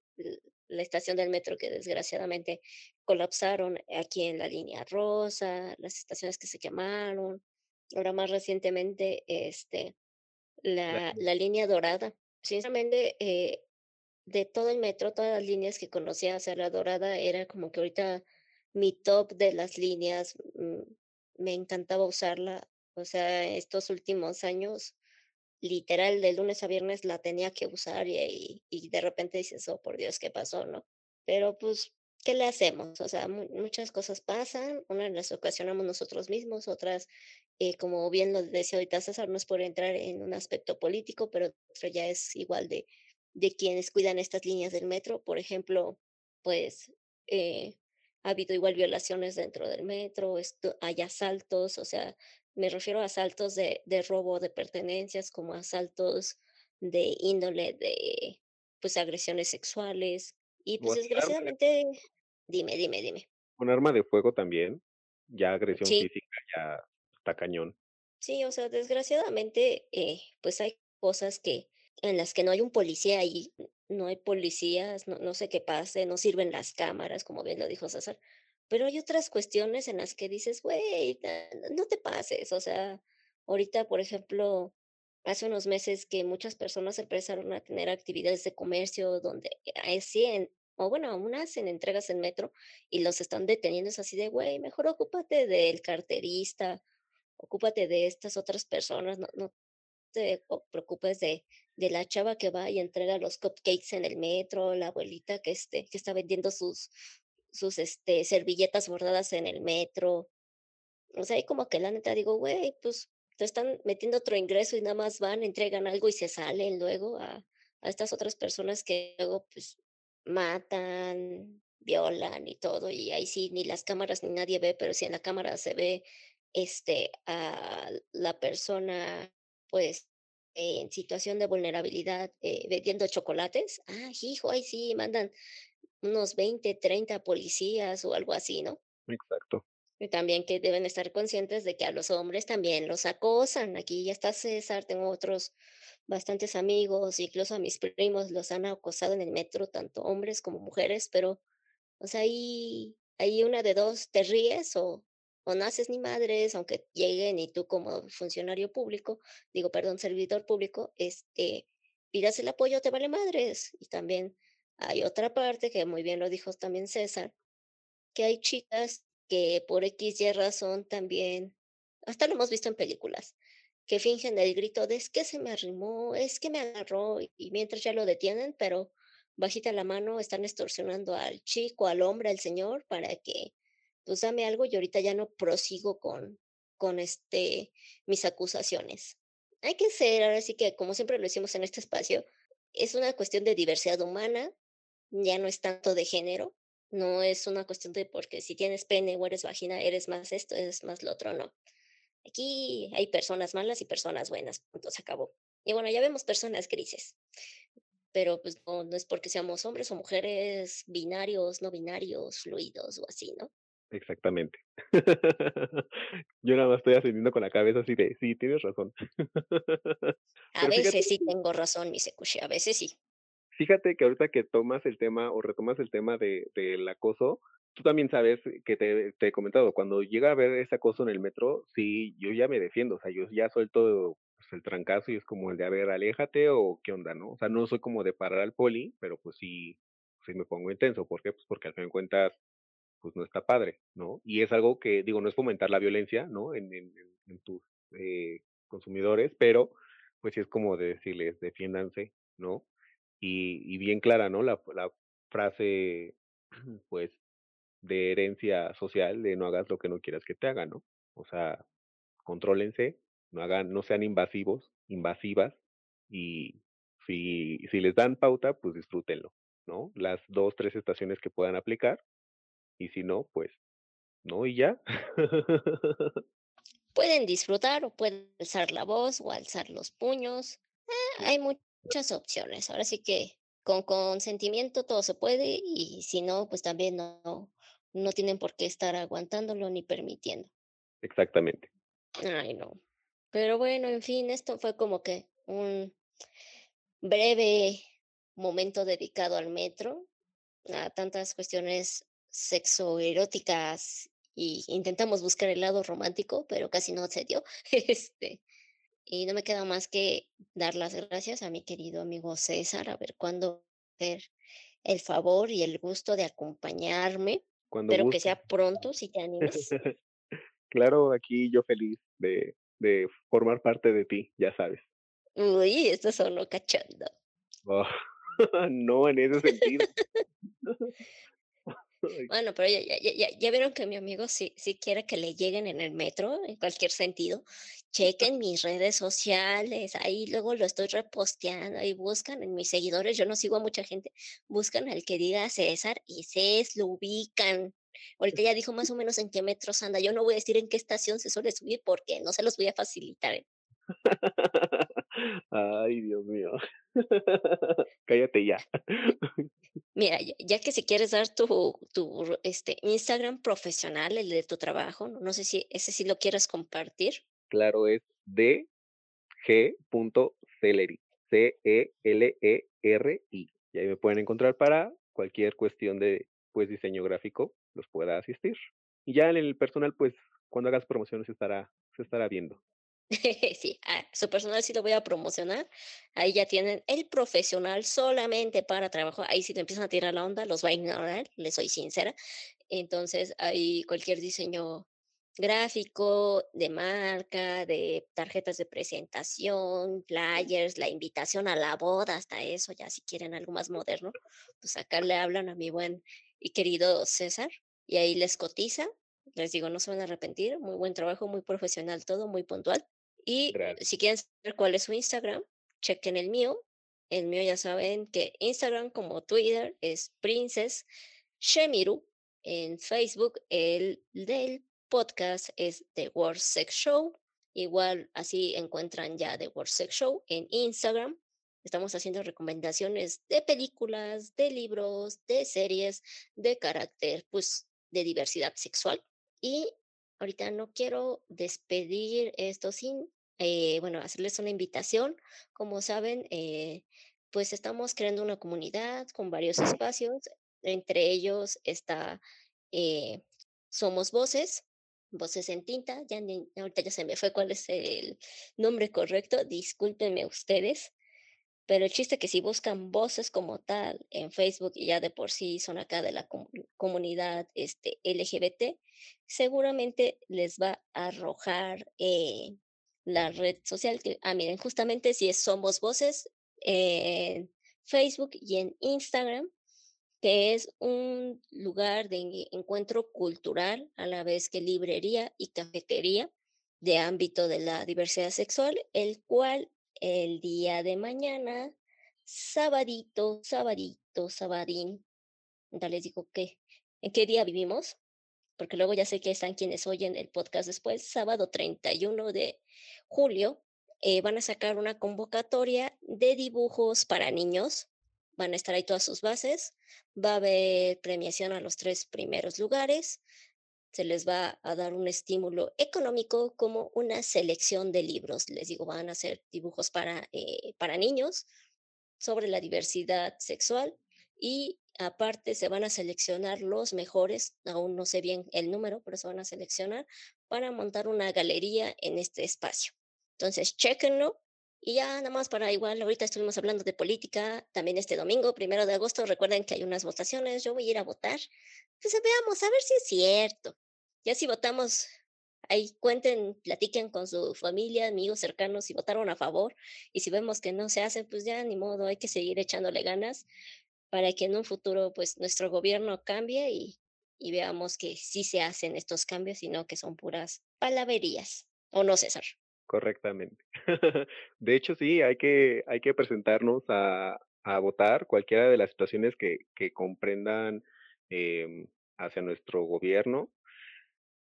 S2: la estación del metro que desgraciadamente colapsaron aquí en la Línea Rosa, las estaciones que se quemaron, ahora más recientemente, este,
S3: La
S2: la la Línea Dorada. Sinceramente, eh, de todo el metro, todas las líneas que conocía, hacia La Dorada era como que ahorita mi top de las líneas, mm, me encantaba usarla. O sea, estos últimos años, literal, de lunes a viernes la tenía que usar y de repente dices: "Oh, por Dios, ¿qué pasó?", ¿no? Pero, pues, ¿qué le hacemos? O sea, mu muchas cosas pasan, unas las ocasionamos nosotros mismos, otras, eh, como bien lo decía ahorita César, no es por entrar en un aspecto político, pero ya es igual de de quienes cuidan estas líneas del metro. Por ejemplo, pues, eh, ha habido igual violaciones dentro del metro, hay asaltos, o sea, me refiero a asaltos de de robo de pertenencias, como asaltos de índole de, pues, agresiones sexuales. Y, pues, desgraciadamente dime, dime, dime.
S3: Con arma de fuego también, ya agresión
S2: Sí.
S3: física ya está cañón.
S2: Sí, o sea, desgraciadamente, eh, pues hay cosas que en las que no hay un policía ahí, no hay policías, no no sé qué pase, no sirven las cámaras, como bien lo dijo César, pero hay otras cuestiones en las que dices: "Güey, no te pases", o sea, ahorita, por ejemplo, hace unos meses que muchas personas empezaron a tener actividades de comercio donde 100 o bueno, aún hacen entregas en metro y los están deteniendo, es así de: "Güey, mejor ocúpate del carterista, ocúpate de estas otras personas, no no te preocupes de de la chava que va y entrega los cupcakes en el metro, la abuelita que, este, que está vendiendo sus sus, este, servilletas bordadas en el metro". O sea, ahí como que la neta digo: "Güey, pues, te están metiendo otro ingreso y nada más van, entregan algo y se salen luego a a estas otras personas que luego, pues, matan, violan y todo, y ahí sí ni las cámaras ni nadie ve, pero si en la cámara se ve, este, a la persona, pues, en situación de vulnerabilidad, eh, vendiendo chocolates, ah, hijo, ahí sí mandan unos 20, 30 policías o algo así, ¿no?
S3: Exacto.
S2: Y también que deben estar conscientes de que a los hombres también los acosan. Aquí ya está César, tengo otros bastantes amigos, incluso a mis primos los han acosado en el metro, tanto hombres como mujeres, pero, o sea, ahí ahí una de 2, te ríes o o no haces ni madres, aunque lleguen y tú como funcionario público, digo, perdón, servidor público, este, pidas el apoyo, te vale madres. Y también hay otra parte que muy bien lo dijo también César, que hay chicas que por equis y razón también, hasta lo hemos visto en películas, que fingen el grito de: "Es que se me arrimó, es que me agarró", y mientras ya lo detienen, pero bajita la mano están extorsionando al chico, al hombre, al señor para que, pues, dame algo y ahorita ya no prosigo con con, este, mis acusaciones. Hay que ser, ahora sí que, como siempre lo decimos en este espacio, es una cuestión de diversidad humana, ya no es tanto de género, no es una cuestión de porque si tienes pene o eres vagina, eres más esto, eres más lo otro, no. Aquí hay personas malas y personas buenas, se acabó. Y bueno, ya vemos personas grises, pero, pues, no no es porque seamos hombres o mujeres, binarios, no binarios, fluidos o así, ¿no?
S3: Exactamente. [LAUGHS] Yo nada más estoy asintiendo con la cabeza así de: "Sí, tienes razón". [LAUGHS]
S2: A
S3: fíjate
S2: veces sí tengo razón, mi Secushi, a veces sí.
S3: fíjate que ahorita que tomas el tema o retomas el tema de del acoso, tú también sabes que te te he comentado, cuando llega a haber ese acoso en el metro, sí, yo ya me defiendo, o sea, yo ya suelto, pues, el trancazo y es como el de: "A ver, aléjate o qué onda", ¿no? O sea, no soy como de parar al poli, pero, pues, sí sí me pongo intenso, ¿por qué? Pues, porque al fin de cuentas, pues, no está padre, ¿no? Y es algo que, digo, no es fomentar la violencia, ¿no? En tus, eh, consumidores, pero, pues, sí es como de decirles: "Defiéndanse", ¿no? Y y bien clara, ¿no? La frase, [CLEARS THROAT] pues, de herencia social de: "No hagas lo que no quieras que te hagan", ¿no? O sea, contrólense, no hagan no sean invasivos, invasivas, y si si les dan pauta, pues, disfrútenlo, ¿no? Las 2, 3 estaciones que puedan aplicar, y si no, pues, no, y ya. [LAUGHS]
S2: Pueden disfrutar o pueden alzar la voz o alzar los puños. Eh, hay muchas opciones. Ahora sí que con consentimiento todo se puede y si no, pues también no no tienen por qué estar aguantándolo ni permitiendo.
S3: Exactamente.
S2: Ay, no. Pero bueno, en fin, esto fue como que un breve momento dedicado al metro, a tantas cuestiones sexoeróticas, y intentamos buscar el lado romántico, pero casi no se dio. [LAUGHS] Este, y no me queda más que dar las gracias a mi querido amigo César, a ver cuándo hacer el favor y el gusto de acompañarme.
S3: Cuando
S2: Espero que sea pronto, si te animes. [LAUGHS]
S3: Claro, aquí yo feliz de de formar parte de ti, ya sabes.
S2: Uy, esto sonó cachondo.
S3: Oh, [LAUGHS] no en ese sentido.
S2: Bueno, pero ya ya ya ya vieron que mi amigo sí sí quiere que le lleguen en el metro, en cualquier sentido. Chequen mis redes sociales, ahí luego lo estoy reposteando, ahí buscan en mis seguidores, yo no sigo a mucha gente, buscan al que diga César y ses lo ubican. Ahorita ya dijo más o menos en qué metros anda, yo no voy a decir en qué estación se suele subir porque no se los voy a facilitar, ¿eh? [LAUGHS]
S3: Ay, Dios mío. [LAUGHS] Cállate ya. [LAUGHS]
S2: Mira, ya que si quieres dar tu este, Instagram profesional, el de tu trabajo, no sé si ese sí lo quieres compartir.
S3: Claro, es dg.celery, C-E-L-E-R-I. Y ahí me pueden encontrar para cualquier cuestión de, pues, diseño gráfico, los pueda asistir. Y ya en el personal, pues, cuando hagas promociones estará se estará viendo. [LAUGHS]
S2: Sí, ah, su personal sí lo voy a promocionar. Ahí ya tienen el profesional solamente para trabajo. Ahí si te empiezan a tirar la onda, los va a ignorar, les soy sincera. Entonces, ahí cualquier diseño gráfico, de marca, de tarjetas de presentación, flyers, la invitación a la boda, hasta eso, ya si quieren algo más moderno, pues acá le hablan a mi buen y querido César y ahí les cotiza. Les digo, no se van a arrepentir, muy buen trabajo, muy profesional todo, muy puntual. Y
S3: Gracias.
S2: si quieren saber cuál es su Instagram, chequen el mío. El mío ya saben que Instagram como Twitter es Princess Shemiru. En Facebook el del podcast es The World Sex Show. Igual así encuentran ya The World Sex Show en Instagram. Estamos haciendo recomendaciones de películas, de libros, de series, de carácter, pues de diversidad sexual. Y ahorita no quiero despedir esto sin, eh, bueno, hacerles una invitación. Como saben, eh, pues estamos creando una comunidad con varios espacios. Entre ellos está eh, Somos Voces, Voces en Tinta. Ya ahorita ya se me fue cuál es el nombre correcto. Discúlpenme ustedes. Pero el chiste que si buscan voces como tal en Facebook y ya de por sí son acá de la comu- comunidad este, LGBT, seguramente les va a arrojar eh, la red social que, ah, miren, justamente si es Somos Voces en Facebook y en Instagram, que es un lugar de en- encuentro cultural a la vez que librería y cafetería de ámbito de la diversidad sexual, el cual el día de mañana, sabadito, sabadito, sabadín, ya les digo que, ¿en qué día vivimos? Porque luego ya sé que están quienes oyen el podcast después, sábado 31 de julio, eh, van a sacar una convocatoria de dibujos para niños. Van a estar ahí todas sus bases. Va a haber premiación a los tres primeros lugares. Se les va a dar un estímulo económico como una selección de libros. Les digo, van a hacer dibujos para, eh, para niños sobre la diversidad sexual y aparte se van a seleccionar los mejores, aún no sé bien el número, pero se van a seleccionar para montar una galería en este espacio. Entonces, chéquenlo. Y ya nada más para igual, ahorita estuvimos hablando de política, también este domingo, primero de agosto, recuerden que hay unas votaciones, yo voy a ir a votar. Pues veamos, a ver si es cierto. Ya si votamos, ahí cuenten, platiquen con su familia, amigos cercanos, si votaron a favor y si vemos que no se hace, pues ya ni modo, hay que seguir echándole ganas para que en un futuro pues nuestro gobierno cambie y, y veamos que sí se hacen estos cambios y no que son puras palabrerías. ¿O no, César?
S3: Correctamente. [LAUGHS] De hecho, sí, hay que, hay que presentarnos a, a votar cualquiera de las situaciones que, que comprendan em, hacia nuestro gobierno.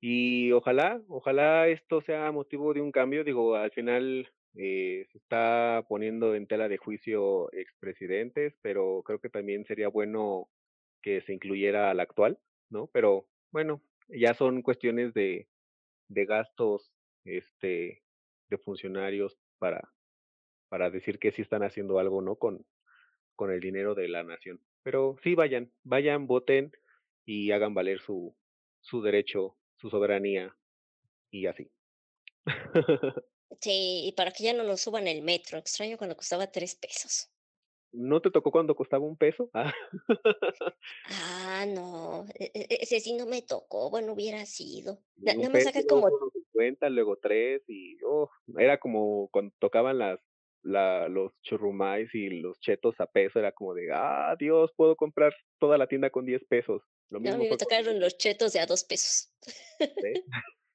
S3: Y ojalá, ojalá esto sea motivo de un cambio. Digo, al final eh, se está poniendo en tela de juicio expresidentes, pero creo que también sería bueno que se incluyera al actual, ¿no? Pero bueno, ya son cuestiones de, de gastos, este, de funcionarios para, para decir que sí están haciendo algo, ¿no? Con, con el dinero de la nación. Pero sí vayan, vayan, voten y hagan valer su, su derecho, su soberanía y así. [LAUGHS]
S2: Sí, y para que ya no nos suban el metro. Extraño cuando costaba tres pesos.
S3: ¿No te tocó cuando costaba un peso? Ah, [LAUGHS]
S2: Ah, no, e- e- e- ese sí no me tocó, bueno, hubiera sido. Nada más
S3: luego
S2: como,
S3: fueron 50, luego 3 y oh, era como cuando tocaban las la, los churrumais y los chetos a peso, era como de, ah, Dios, puedo comprar toda la tienda con 10 pesos. Lo
S2: no, a
S3: mismo
S2: mí me
S3: con
S2: tocaron los chetos de a dos pesos.
S3: ¿ves?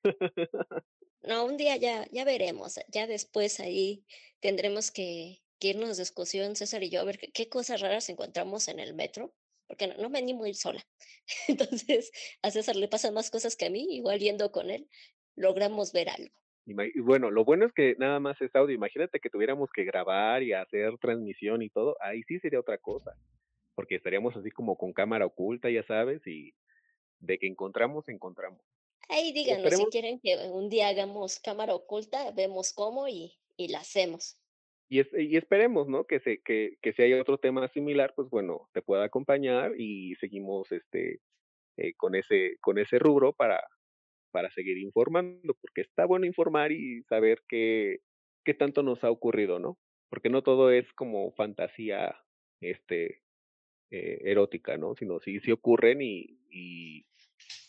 S3: [LAUGHS]
S2: No, un día ya, ya veremos, ya después ahí tendremos que, que irnos de excursión, César y yo, a ver qué, qué cosas raras encontramos en el metro, porque no, no me animo a ir sola. [LAUGHS] Entonces, a César le pasan más cosas que a mí, igual yendo con él, logramos ver algo.
S3: Y bueno, lo bueno es que nada más es audio. Imagínate que tuviéramos que grabar y hacer transmisión y todo. Ahí sí sería otra cosa. porque estaríamos así como con cámara oculta, ya sabes, y de que encontramos, encontramos.
S2: Ahí díganos si quieren que un día hagamos cámara oculta, vemos cómo y, y la hacemos.
S3: Y, y esperemos, ¿no? Que, se, que, que si hay otro tema similar, pues bueno, te pueda acompañar y seguimos este, eh, con, ese, con ese rubro para, para seguir informando, porque está bueno informar y saber qué, qué tanto nos ha ocurrido, ¿no? Porque no todo es como fantasía este, eh, erótica, ¿no? Sino sí, sí ocurren y, y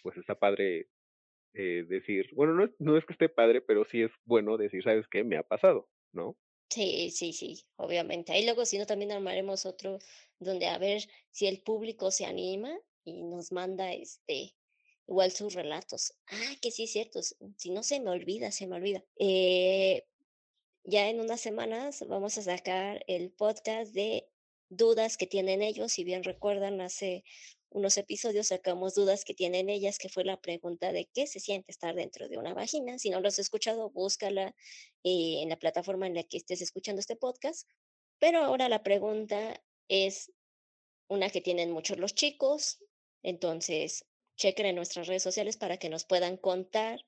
S3: pues está padre eh, decir, bueno, no no es que esté padre, pero sí es bueno decir, ¿sabes qué? Me ha pasado, ¿no?
S2: Sí, sí, sí, obviamente. Ahí luego, si no, también armaremos otro donde a ver si el público se anima y nos manda este igual sus relatos. Ah, que sí cierto, si no se me olvida, se me olvida. Eh, ya en unas semanas vamos a sacar el podcast de dudas que tienen ellos. Si bien recuerdan, hace unos episodios sacamos dudas que tienen ellas, que fue la pregunta de qué se siente estar dentro de una vagina. Si no lo has escuchado, búscala eh, en la plataforma en la que estés escuchando este podcast. Pero ahora la pregunta es una que tienen muchos los chicos. Entonces, chequen en nuestras redes sociales para que nos puedan contar,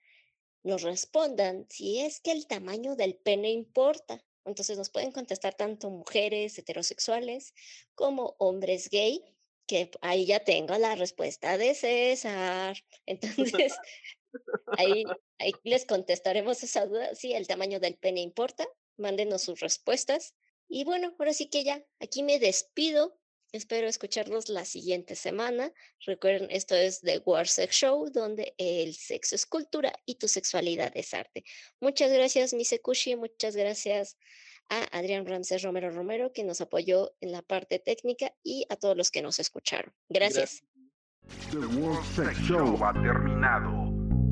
S2: nos respondan si es que el tamaño del pene importa. Entonces nos pueden contestar tanto mujeres heterosexuales como hombres gay, que ahí ya tengo la respuesta de César. [LAUGHS] Entonces, ahí, ahí les contestaremos esa duda. Si el tamaño del pene importa, mándenos sus respuestas. Y bueno, ahora sí que ya, aquí me despido. Espero escucharlos la siguiente semana. Recuerden, esto es The War Sex Show, donde el sexo es cultura y tu sexualidad es arte. Muchas gracias, Misekushi. Muchas gracias a Adrián Ramsés Romero Romero, que nos apoyó en la parte técnica, y a todos los que nos escucharon. Gracias.
S1: The World Sex Show ha terminado.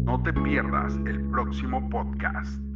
S1: No te pierdas el próximo podcast.